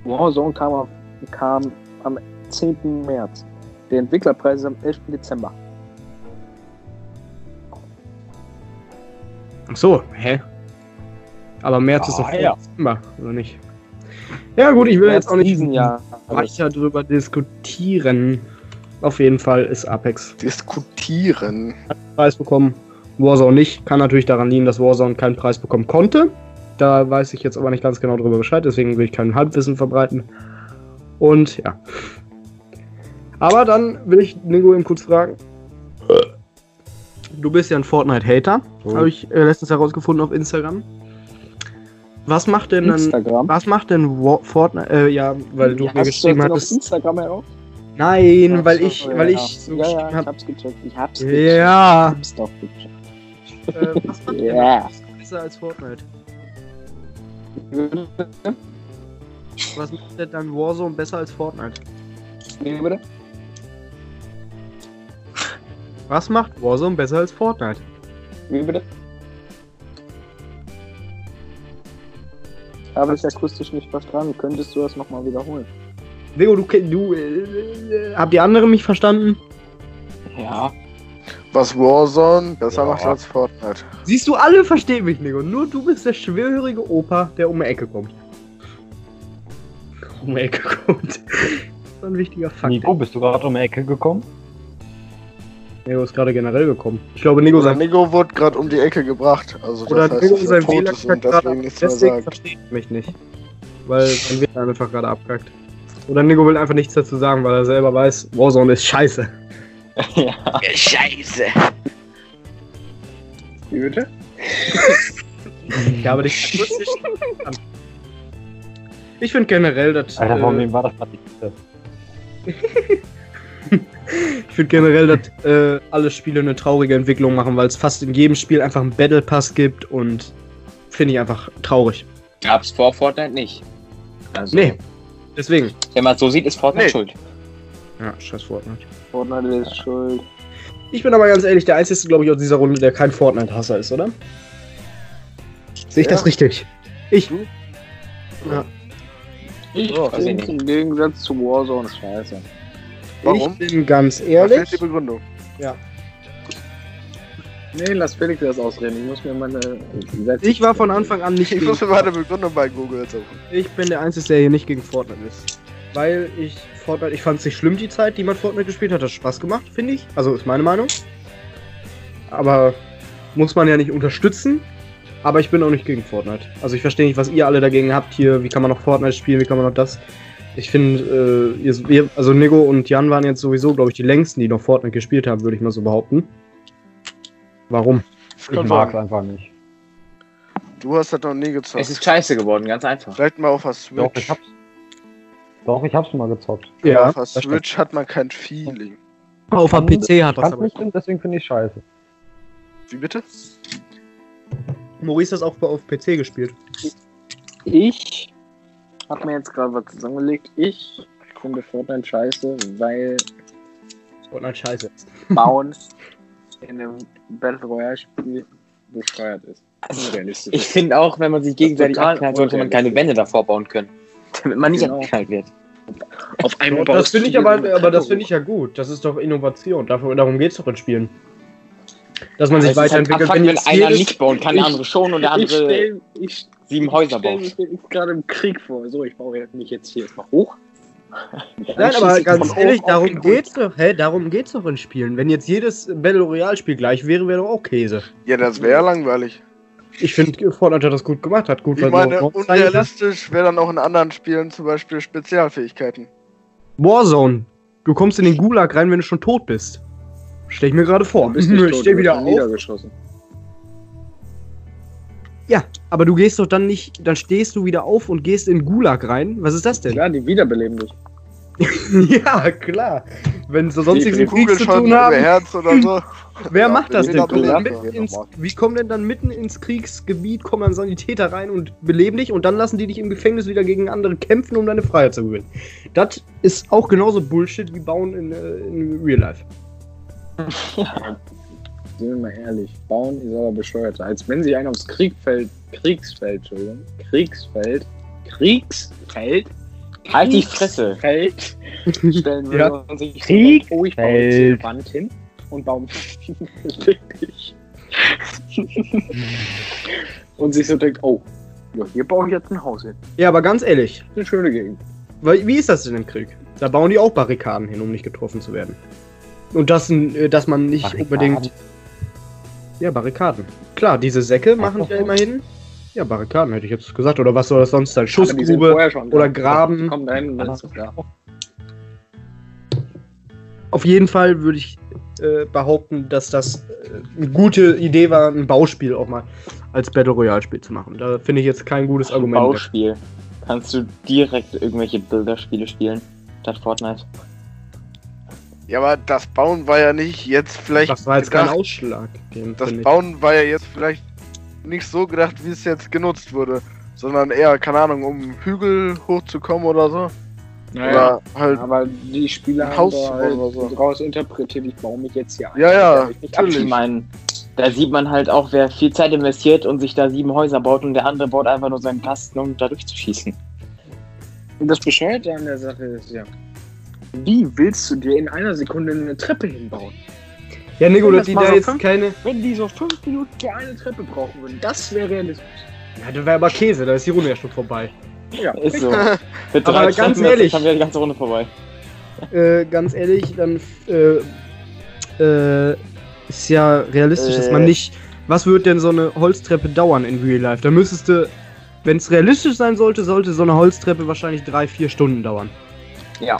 Warzone kam, auf, kam am 10. März. Der Entwicklerpreis ist am 11. Dezember. Ach so, hä? Aber März ist doch Ah, ja. Dezember, oder nicht? Ja gut, ich will jetzt auch nicht diesen Jahr. weiter drüber diskutieren. Auf jeden Fall ist Apex Diskutieren. Preis bekommen. Warzone nicht. Kann natürlich daran liegen, dass Warzone keinen Preis bekommen konnte. Da weiß ich jetzt aber nicht ganz genau drüber Bescheid, deswegen will ich kein Halbwissen verbreiten. Und ja. Aber dann will ich Nico eben kurz fragen. Du bist ja ein Fortnite-Hater, So. habe ich äh, letztens herausgefunden auf Instagram. Was macht denn dann, was macht denn Wa- Fortnite, äh, ja, weil du Hast mir geschrieben denn auf. Instagram heraus? Nein, Ach weil ich, ja, weil ja. ich so ja, ja, ich hab's gecheckt. Ich hab's gecheckt. Ja. Ich hab's doch gecheckt. Äh, was macht denn Ja. besser als Fortnite? Was macht denn dann Warzone besser als Fortnite? Wie bitte? Was macht Warzone besser als Fortnite? Wie bitte? Habe ich akustisch nicht verstanden. Könntest du das nochmal wiederholen? Leo, du, du äh, äh, habt ihr andere mich verstanden? Ja. Was Warzone besser Ja. macht als Fortnite. Siehst du, alle verstehen mich, Nico. Nur du bist der schwerhörige Opa, der um die Ecke kommt. Um die Ecke kommt. Das ist ein wichtiger Fakt. Nico, bist du gerade um die Ecke gekommen? Nico ist gerade generell gekommen. Ich glaube, Nico sein, Nico wurde gerade um die Ecke gebracht. Also das oder heißt, Nico sein WLAN ist gerade deswegen sagt. versteht er mich nicht. Weil sein WLAN einfach gerade abkackt. Oder Nico will einfach nichts dazu sagen, weil er selber weiß, Warzone ist scheiße. ja. Scheiße. Wie bitte? Ich habe dich akustisch. Ich finde generell, dass. Alter, von äh, wem war das gerade? Ich finde generell, dass äh, alle Spiele eine traurige Entwicklung machen, weil es fast in jedem Spiel einfach einen Battle Pass gibt und finde ich einfach traurig. Gab's vor Fortnite nicht. Also, Nee. Deswegen. wenn man es so sieht, ist Fortnite Nee. schuld. Ja, scheiß Fortnite. Fortnite ist schuld. Ich bin aber ganz ehrlich der Einzige, glaube ich, aus dieser Runde, der kein Fortnite-Hasser ist, oder? Sehe ich Ja. das richtig? Ich. Ich Oh, finde im Gegensatz zu Warzone scheiße. Warum? Ich bin ganz Was ist die ehrlich. Begründung? Nee, lass Felix das ausreden. Ich muss mir meine Sätze Ich war von Anfang an nicht Ich gegen muss mir meine Begründung bei Google suchen. Ich bin der Einzige, der hier nicht gegen Fortnite ist. Weil ich Fortnite, ich fand es nicht schlimm, die Zeit, die man Fortnite gespielt hat. Hat Spaß gemacht, finde ich. Also ist meine Meinung. Aber muss man ja nicht unterstützen. Aber ich bin auch nicht gegen Fortnite. Also ich verstehe nicht, was ihr alle dagegen habt hier. Wie kann man noch Fortnite spielen? Wie kann man noch das? Ich finde, äh, ihr, also Nico und Jan waren jetzt sowieso, glaube ich, die längsten, die noch Fortnite gespielt haben, würde ich mal so behaupten. Warum? Das Ich mag's sein. einfach nicht. Du hast das noch nie Es gezockt. ist scheiße geworden, ganz einfach. Vielleicht mal auf der Doch, Switch. ich hab's. Doch, ich hab's schon mal gezockt. Aber auf der. Switch hat man kein Feeling. Auf am PC hat das Kann's aber. nicht stimmt, deswegen finde ich scheiße. Wie bitte? Maurice hat das auch auf PC gespielt. Ich habe mir jetzt gerade was zusammengelegt. Ich finde Fortnite scheiße, weil Fortnite scheiße. Bauen in einem Battle Royale Spiel bescheuert ist. Unrealistisch. Ich finde auch, wenn man sich gegenseitig abknallt, sollte man keine. Wände davor bauen können. Damit man nicht Genau. abgeknallt wird. auf einmal Das finde ich aber, aber das finde ich ja gut. Das ist doch Innovation. Dafür, darum geht es doch in Spielen. Dass man sich Aber es ist halt weiterentwickelt. abfuck, wenn jetzt einer nicht bauen kann, der Ich- andere schon und der Ich andere stelle ich, sieben Häuser stell baut. mich jetzt gerade im Krieg vor. So, ich baue mich jetzt hier erstmal hoch. Nein, aber ganz ehrlich, darum geht's doch. Hä, darum geht's doch in Spielen. Wenn jetzt jedes Battle Royale Spiel gleich wäre, wäre doch auch Käse. Ja, das wäre langweilig. Ich finde, Fortnite hat das gut gemacht, hat gut Ich meine, unrealistisch wäre dann auch in anderen Spielen zum Beispiel Spezialfähigkeiten. Warzone. Du kommst in den Gulag rein, wenn du schon tot bist. Stell ich mir gerade vor. Du bist nicht ich tot, steh du wieder auf. niedergeschossen. Ja, aber du gehst doch dann nicht, dann stehst du wieder auf und gehst in Gulag rein. Was ist das denn? Klar, die wiederbeleben dich. ja, klar. wenn sie sonst nichts Die mit Krieg zu Kugel tun über haben. Herz oder so. Wer Ja, macht das den denn? mitten ins, wie kommen denn dann mitten ins Kriegsgebiet, kommen dann Sanitäter rein und beleben dich und dann lassen die dich im Gefängnis wieder gegen andere kämpfen, um deine Freiheit zu gewinnen. Das ist auch genauso Bullshit wie bauen in, äh, in Real Life. Sind wir mal ehrlich, bauen ist aber bescheuerter. Als wenn sich einer aufs Kriegfeld, Kriegsfeld, Entschuldigung, Kriegsfeld, Kriegsfeld, Halt die Fresse. Feld stellen würde Ja. und sich Kriegfeld. oh, ich baue jetzt hier eine Wand hin und baue wirklich. und sich so denkt, oh, ja, hier baue ich jetzt ein Haus hin. Ja, aber ganz ehrlich, Eine schöne Gegend. wie ist das denn im Krieg? Da bauen die auch Barrikaden hin, um nicht getroffen zu werden. Und das, äh, dass man nicht Barrikaden? unbedingt. Ja, Barrikaden. Klar, diese Säcke machen ja immerhin. Ja, Barrikaden hätte ich jetzt gesagt. Oder was soll das sonst sein? Schussgrube. schon oder. Graben. Kommen dahin ist da. Auf jeden Fall würde ich äh, behaupten, dass das äh, eine gute Idee war, ein Bauspiel auch mal als Battle Royale Spiel zu machen. Da finde ich jetzt kein gutes Argument. Bauspiel. Kannst du direkt irgendwelche Bilderspiele spielen statt Fortnite? Ja, aber das Bauen war ja nicht jetzt vielleicht. Das war jetzt kein gedacht- Ausschlag. Das Bauen war ja jetzt vielleicht nicht so gedacht, wie es jetzt genutzt wurde, sondern eher, keine Ahnung, um Hügel hochzukommen oder so. Naja, Oder halt. aber die Spieler Ein haben halt oder so. draus interpretiert, ich baue mich jetzt hier ein. Ja, ja, ich nicht natürlich. Ich meine, da sieht man halt auch, wer viel Zeit investiert und sich da sieben Häuser baut und der andere baut einfach nur seinen Kasten, um da durchzuschießen. Und das Bescheuerte an der Sache ist ja, wie willst du dir in einer Sekunde eine Treppe hinbauen? Ja, Nico, Wenn das das sieht mal ja so jetzt fünf- keine. Wenn die so fünf Minuten für eine Treppe brauchen würden, das wäre realistisch. Ja, das wäre aber Käse, da ist die Runde ja schon vorbei. Ja, Ist so. Für Aber drei ganz Treppen, ehrlich- Dann wäre die ganze Runde vorbei. Äh, ganz ehrlich, dann äh, äh, ist ja realistisch, dass man Äh. nicht. Was wird denn so eine Holztreppe dauern in Real Life? Da müsstest du, wenn es realistisch sein sollte, sollte so eine Holztreppe wahrscheinlich drei, vier Stunden dauern. Ja.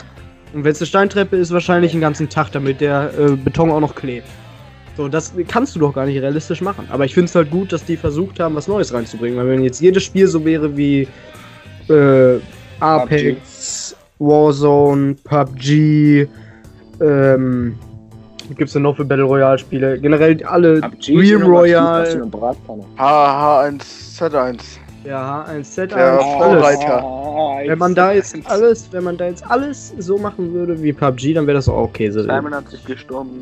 Und wenn es eine Steintreppe ist, wahrscheinlich einen ganzen Tag, damit der äh, Beton auch noch klebt. So, das kannst du doch gar nicht realistisch machen. Aber ich finde es halt gut, dass die versucht haben, was Neues reinzubringen. Weil wenn jetzt jedes Spiel so wäre wie äh, Apex, Warzone, PUBG, ähm, was gibt's denn noch für Battle Royale Spiele? Generell alle PUBG du Royale, Bratpfanne. H1Z1. Ja, H1Z1, Der alles. Vorreiter. Ah, Wenn man da jetzt alles, wenn man da jetzt alles so machen würde wie PUBG, dann wäre das auch Käse. Simon hat sich gestorben.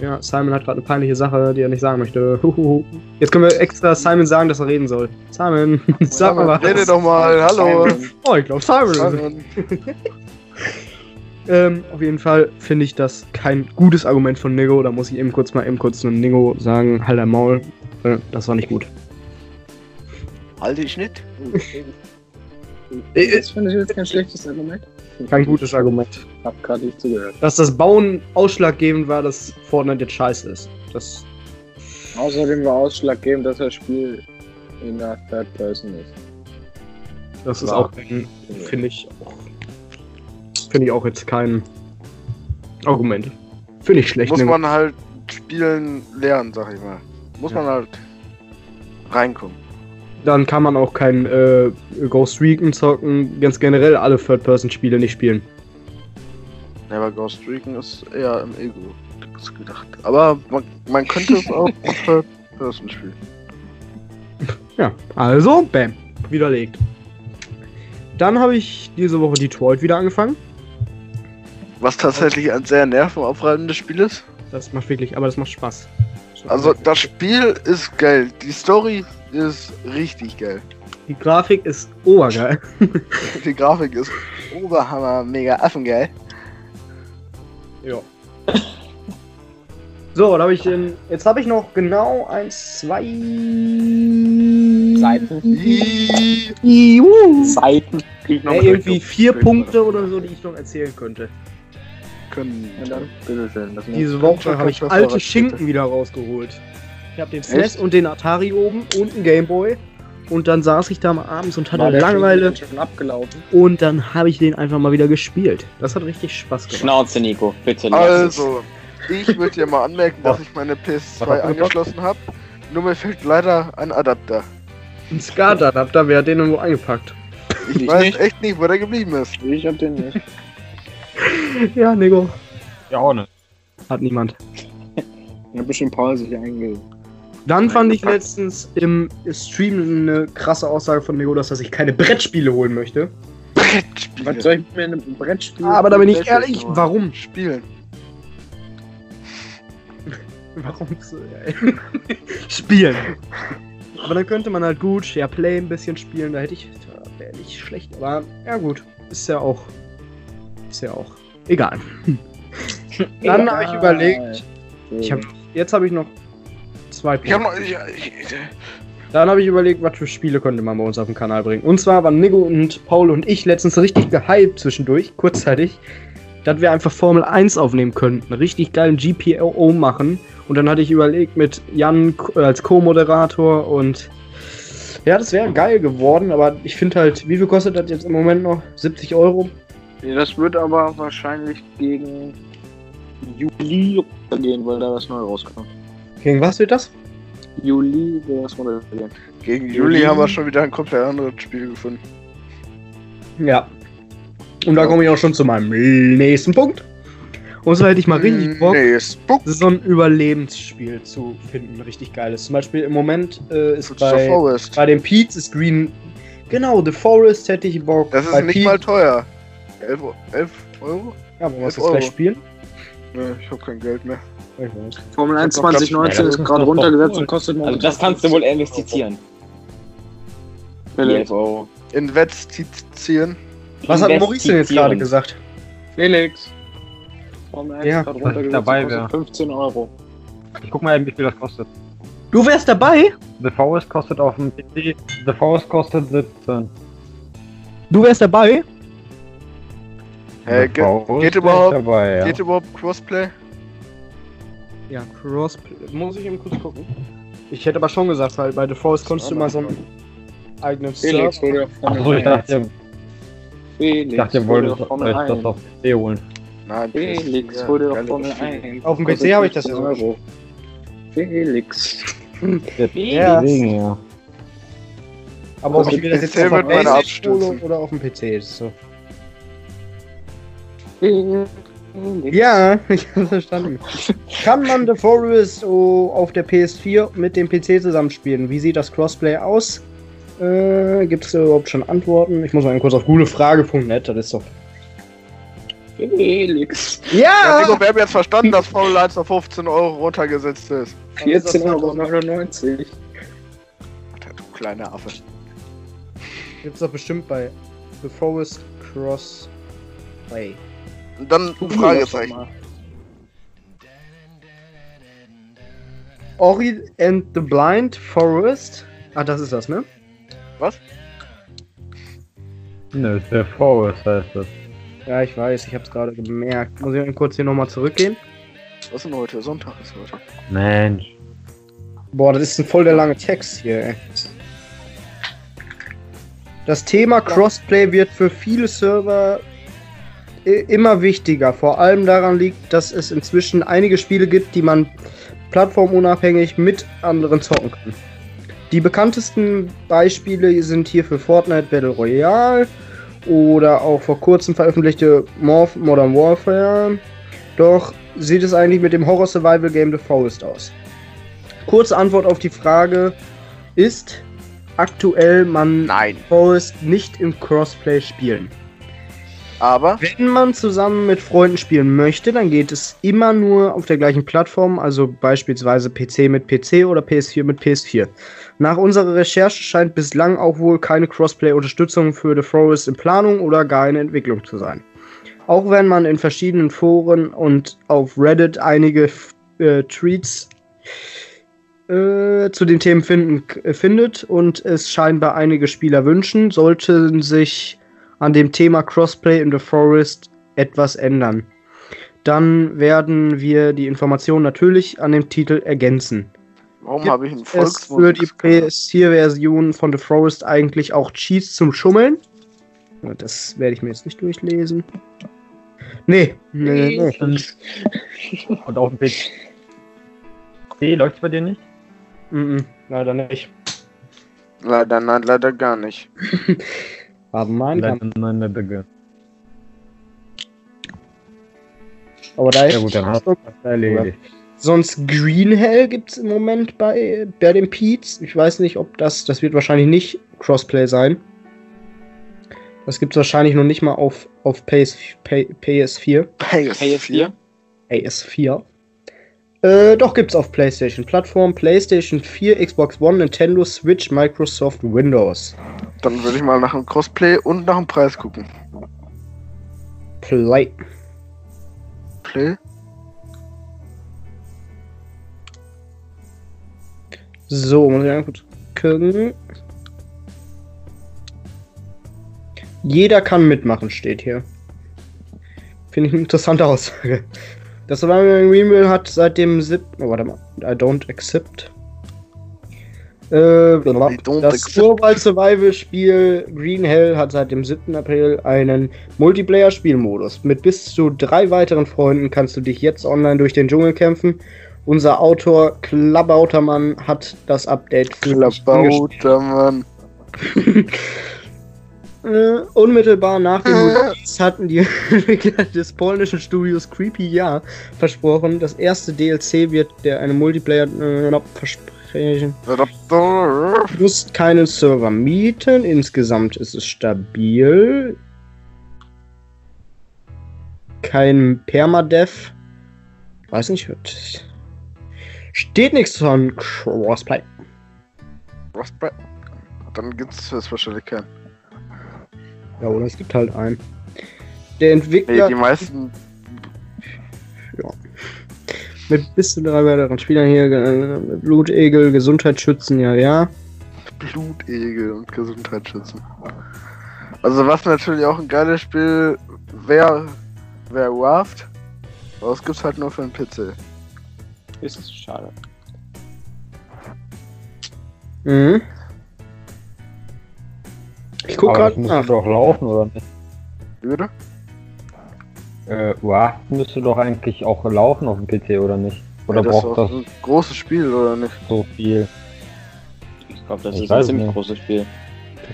Ja, Simon hat gerade eine peinliche Sache, die er nicht sagen möchte. Huhuhu. Jetzt können wir extra Simon sagen, dass er reden soll. Simon, sag mal was. Rede doch mal, hallo. Simon. Oh, ich glaube Simon. Simon. Ähm, auf jeden Fall finde ich das kein gutes Argument von Nigo. Da muss ich eben kurz mal eben kurz zu Nigo sagen, halt dein Maul. Äh, das war nicht gut. Halte ich nicht. Das finde ich jetzt kein schlechtes Argument. Kein gutes Argument. Hab gerade nicht zugehört. Dass das Bauen ausschlaggebend war, dass Fortnite jetzt scheiße ist. Das. Außerdem war ausschlaggebend, dass das Spiel in der Third Person ist. Das ist Ja. auch, kein- finde ich auch. Finde ich auch jetzt kein Argument. Finde ich schlecht. Muss man halt spielen lernen, sag ich mal. Muss Ja. man halt reinkommen. Dann kann man auch kein äh, Ghost Recon zocken, ganz generell alle Third-Person-Spiele nicht spielen. Ja, aber Ghost Recon ist eher im Ego gedacht. Aber man, man könnte es auch auf Third Person spielen. Ja, also, bam, widerlegt. Dann habe ich diese Woche Detroit wieder angefangen. Was tatsächlich ein sehr nervenaufreibendes Spiel ist. Das macht wirklich, aber das macht Spaß. Also das Spiel ist geil. Die Story ist richtig geil. Die Grafik ist obergeil. Die Grafik ist oberhammer, mega affengeil. Ja. So, da habe ich den. Jetzt habe ich noch genau eins, zwei Seiten. Juhu. Seiten. Krieg noch Ja, eine irgendwie vier Punkte oder so, die ich noch erzählen könnte. Können. Und dann, Diese Woche habe ich was alte Schinken wieder rausgeholt. Ich habe den Echt? SNES und den Atari oben und einen Gameboy. Und dann saß ich da mal abends und hatte war Langeweile. Schinken schon abgelaufen. Und dann habe ich den einfach mal wieder gespielt. Das hat richtig Spaß gemacht. Schnauze, Nico, bitte. Also, ich würde dir mal anmerken, dass ich meine Was PS2 hast du angeschlossen habe. Nur mir fehlt leider ein Adapter. Ein SCART-Adapter, wer hat den irgendwo eingepackt? Ich Ich weiß nicht. echt nicht, wo der geblieben ist. Ich hab den nicht. Ja, Nico. Ja, auch nicht. Hat niemand. Ein bisschen Paul sich eingelegt. Dann fand ich letztens im Stream eine krasse Aussage von Negodas, dass ich keine Brettspiele holen möchte. Brettspiele. Was soll ich mir ein Brettspiel? Aber da bin ich ehrlich, warum? Spielen. Warum so? Spielen. Aber dann könnte man halt gut SharePlay ein bisschen spielen, da hätte ich. Wäre nicht schlecht, aber ja gut. Ist ja auch. Ist ja auch. Egal. Dann habe ich überlegt. Ich hab, jetzt habe ich noch zwei Ich hab Punkte. noch. Ich, ich, Dann habe ich überlegt, was für Spiele könnte man bei uns auf dem Kanal bringen. Und zwar waren Nico und Paul und ich letztens richtig gehypt zwischendurch, kurzzeitig, dass wir einfach Formel 1 aufnehmen könnten. Richtig geilen GPO machen. Und dann hatte ich überlegt mit Jan äh, als Co-Moderator und ja, das wäre geil geworden, aber ich finde halt, wie viel kostet das jetzt im Moment noch? 70 Euro? Ja, das wird aber wahrscheinlich gegen Juli gehen, weil da was neu rauskommt. Gegen was wird das? Juli wird das runtergehen. gegen Juli haben wir schon wieder ein komplett anderes Spiel gefunden. Ja. Und da komme ich auch schon zu meinem nächsten Punkt. Und so hätte ich mal richtig Bock. So ein Überlebensspiel zu finden, richtig geiles. Zum Beispiel im Moment äh, ist bei, Forest. bei den Pete's ist Green. Genau, The Forest hätte ich Bock. Das ist bei nicht Pete- mal teuer. 11, Eu- 11 Euro? Ja, wollen wir das 11 Euro. gleich spielen? Nee, ich hab kein Geld mehr. Ich weiß. Formel 1 Ich glaub, 2019 ja, ist gerade runtergesetzt und kostet Also momentan das kannst du wohl investieren. Die Felix, 11 Euro. Investieren. Was hat Maurice denn jetzt gerade gesagt? Felix. Formel 1 Ja, ist gerade runtergesetzt dabei und kostet wär. 15 Euro. Ich guck mal eben, wie viel das kostet. Du wärst dabei? The Forest kostet auf dem PC. The Forest kostet 17. Du wärst dabei? Hey, The ge geht überhaupt- Dabei, ja. Geht überhaupt Crossplay? Ja, Crossplay. Muss ich eben kurz gucken. Ich hätte aber schon gesagt, weil bei The Forest konntest du immer so einen eigenen Felix, Server. hol dir Formel Achso, ich 1. dachte, Felix, ich dachte, ihr wolltet euch das 1. auf PC holen. Nein, Felix, ja, dir doch Formel Spiele. 1. Auf dem PC habe ich das ja 15 sogar. Euro. Felix. Ja. Deswegen, ja. Aber ob Also ich mir das jetzt auf der abstürzen. oder auf dem PC ist so. Ja, ich habe verstanden. Kann man The Forest oh, auf der PS4 mit dem PC zusammenspielen? Wie sieht das Crossplay aus? Äh, Gibt es überhaupt schon Antworten? Ich muss mal kurz auf gutefrage.net, das ist doch. Felix. Ja, Nico, wir haben jetzt verstanden, dass Formel 1 auf 15 Euro runtergesetzt ist. 14,99 Euro. Alter, du kleiner Affe. Gibt's doch bestimmt bei The Forest Crossplay. Und dann ein Fragezeichen. Ori and the Blind Forest. Ah, das ist das, ne? Was? Nö, The Forest heißt das. Ja, ich weiß, ich hab's gerade gemerkt. Muss ich mal kurz hier nochmal zurückgehen? Was ist denn heute? Sonntag ist heute. Mensch. Boah, das ist ein voll der lange Text hier, ey. Das Thema Crossplay wird für viele Server immer wichtiger. Vor allem daran liegt, dass es inzwischen einige Spiele gibt, die man plattformunabhängig mit anderen zocken kann. Die bekanntesten Beispiele sind hier für Fortnite Battle Royale oder auch vor kurzem veröffentlichte Morph Modern Warfare. Doch sieht es eigentlich mit dem Horror Survival Game The Forest aus? Kurze Antwort auf die Frage ist aktuell man Nein. Forest nicht im Crossplay spielen. Aber Wenn man zusammen mit Freunden spielen möchte, dann geht es immer nur auf der gleichen Plattform, also beispielsweise PC mit PC oder PS4 mit PS4. Nach unserer Recherche scheint bislang auch wohl keine Crossplay-Unterstützung für The Forest in Planung oder gar in Entwicklung zu sein. Auch wenn man in verschiedenen Foren und auf Reddit einige äh, Tweets äh, zu den Themen finden, k- findet und es scheinbar einige Spieler wünschen, sollten sich an dem Thema Crossplay in The Forest etwas ändern. Dann werden wir die Informationen natürlich an dem Titel ergänzen. warum habe ich einen Es für die Volksmusik? PS4-Version von The Forest eigentlich auch Cheats zum Schummeln? Das werde ich mir jetzt nicht durchlesen. Nee, nee, nee. nee. Und auf dem PC läuft's bei dir nicht? Mm -mm, leider nicht. Leider, nein, leider gar nicht. Aber mein Leider nein, leider gar. Aber da Ja gut, dann hast du das erledigt. Sonst Green Hell gibt es im Moment bei, bei den Peets. Ich weiß nicht, ob das. Das wird wahrscheinlich nicht Crossplay sein. Das gibt es wahrscheinlich noch nicht mal auf, auf PS, P- PS4. PS4? PS4. Äh, doch gibt's auf PlayStation. Plattform PlayStation 4, Xbox One, Nintendo Switch, Microsoft Windows. Dann würde ich mal nach dem Crossplay und nach dem Preis gucken. Play. Play? So, muss ich mal kurz gucken. Jeder kann mitmachen, steht hier. Finde ich eine interessante Aussage. Das Survival Greenville hat seit dem 7. Oh, warte mal. I don't accept. Äh, don't das accept. Survival Spiel Green Hell hat seit dem 7. April einen Multiplayer-Spielmodus. Mit bis zu drei weiteren Freunden kannst du dich jetzt online durch den Dschungel kämpfen. Unser Autor Klabautermann hat das Update für dich angestellt. Klabauter, Mann. Äh, unmittelbar nach dem Release hatten die Entwickler des polnischen Studios Creepy Ja versprochen, das erste DLC wird der eine Multiplayer äh, versprechen. Du musst keinen Server mieten, insgesamt ist es stabil. Kein Permadev. Weiß nicht, steht nichts von Crossplay. Crossplay? Dann gibt's es wahrscheinlich keinen. Ja, oder es gibt halt einen. Der Nee, Entwickler die meisten. mit bis zu drei weiteren Spielern hier, äh, Blutegel, Gesundheitsschützen, ja, ja. Blutegel und Gesundheitsschützen. Also was natürlich auch ein geiles Spiel wäre, wäre Raft. Aber das gibt's halt nur für den PC. Ist es schade. Mhm. Ich guck gerade müsste nach. doch laufen, oder nicht? Bitte? Äh, Raft müsste doch eigentlich auch laufen auf dem PC, oder nicht? Oder ja, das ist braucht auch das ein großes Spiel, oder nicht? so viel? Ich glaube, das Ich ist ein ziemlich nicht. großes Spiel.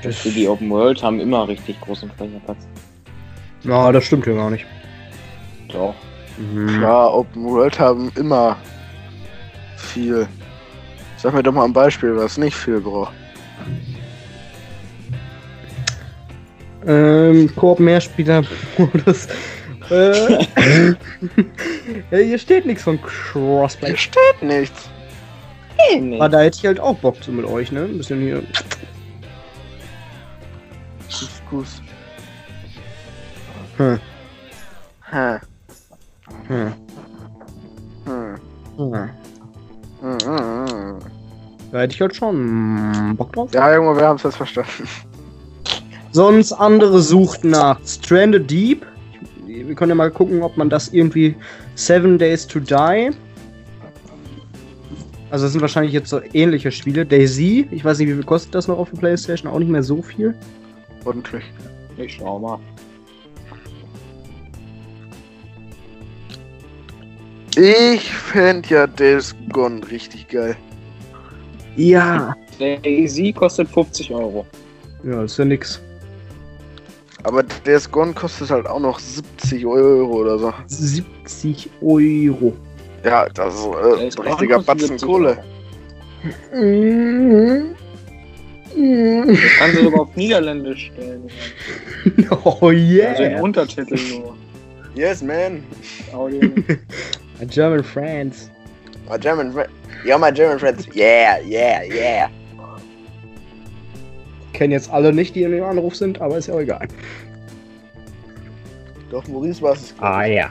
Das, Für die Open World haben immer richtig großen Speicherplatz. ja, das stimmt ja gar nicht. Doch. Mhm. Klar, Open World haben immer viel. Sag mir doch mal ein Beispiel, was nicht viel braucht. Ähm, Koop Mehrspieler-Modus. äh, ja, hier steht nichts von Crossplay. Hier steht nichts. Nee. Aber da hätte ich halt auch Bock zu mit euch, ne? Ein bisschen hier. Hm. Hä. Hm. Hm. Hm. Hm, hm, hm. Da hätte ich halt schon Bock drauf. Ja, Junge, wir haben es jetzt verstanden. Sonst andere suchten nach Stranded Deep. Wir können ja mal gucken, ob man das irgendwie Seven Days to Die. Also das sind wahrscheinlich jetzt so ähnliche Spiele. Daisy, ich weiß nicht, wie viel kostet das noch auf der Playstation? Auch nicht mehr so viel. Ordentlich. Ich schau mal. Ich fänd ja Days Gone richtig geil. Ja. Daisy kostet 50 Euro. Ja, ist ja nix. Aber Days Gone kostet halt auch noch 70 Euro oder so. 70 Euro. Ja, das ist äh, ein richtiger Batzen 70 Kohle. Mhm. Mhm. Das kannst du sogar auf Niederländisch stellen. Oh Also in yeah. Untertitel nur. Yes, man. Audio. A German friends. My German friend. Yeah, my German friends. Yeah, yeah, yeah. Kennen jetzt alle nicht, die in dem Anruf sind, aber ist ja auch egal. Doch, Maurice war es. Ah ja.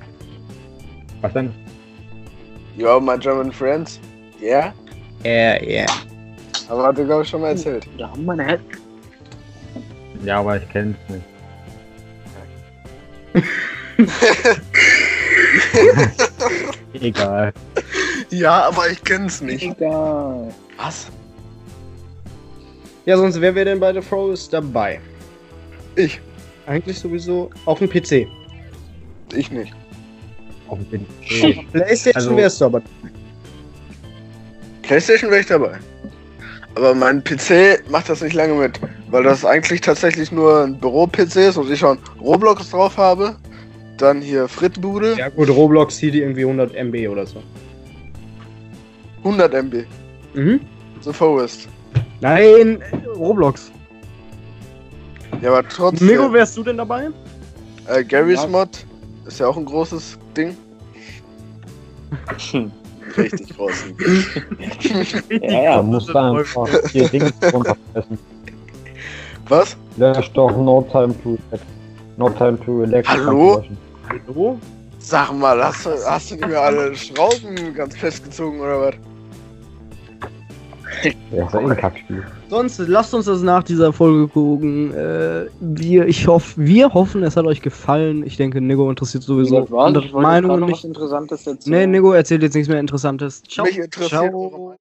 Was denn? Ja, my German friends. Yeah. Ja, ja. Aber hat er, glaube ich, schon mal erzählt. Da haben wir eine Ja, aber ich kenn's nicht. Egal. ja, aber ich kenn's nicht. Egal. Was? Ja, sonst wer wäre denn bei The Throws dabei? Ich. Eigentlich sowieso auf dem PC. Ich nicht. Auf dem PC. PlayStation Also- wärst du aber. PlayStation wäre ich dabei. Aber mein PC macht das nicht lange mit, weil das eigentlich tatsächlich nur ein Büro-PC ist und ich schon Roblox drauf habe. Dann hier Frittenbude, Ja gut, Roblox zieht irgendwie 100 MB oder so. 100 MB. Mhm. The Forest. Nein, Roblox. Ja, aber trotzdem. Migo, wärst du denn dabei? äh, Garry's Ja. Mod ist ja auch ein großes Ding. Richtig groß. Ja, ja. Da musst du einfach vier Dinge runterpressen. Was? Lösch doch No Time to No Time to Electric. Hallo? Hallo? Sag mal, hast du, hast du nicht mehr alle Schrauben ganz festgezogen oder was? Ja, ist ja eh ein Kackspiel. Sonst lasst uns das nach dieser Folge gucken. Äh, wir, ich hoffe, wir hoffen, es hat euch gefallen. Ich denke, Nego interessiert sowieso Was war? andere Ich wollte gerade Meinungen noch nicht. Interessantes Nee, erzählen. Nego erzählt jetzt nichts mehr Interessantes. Ciao. Mich interessiert Ciao.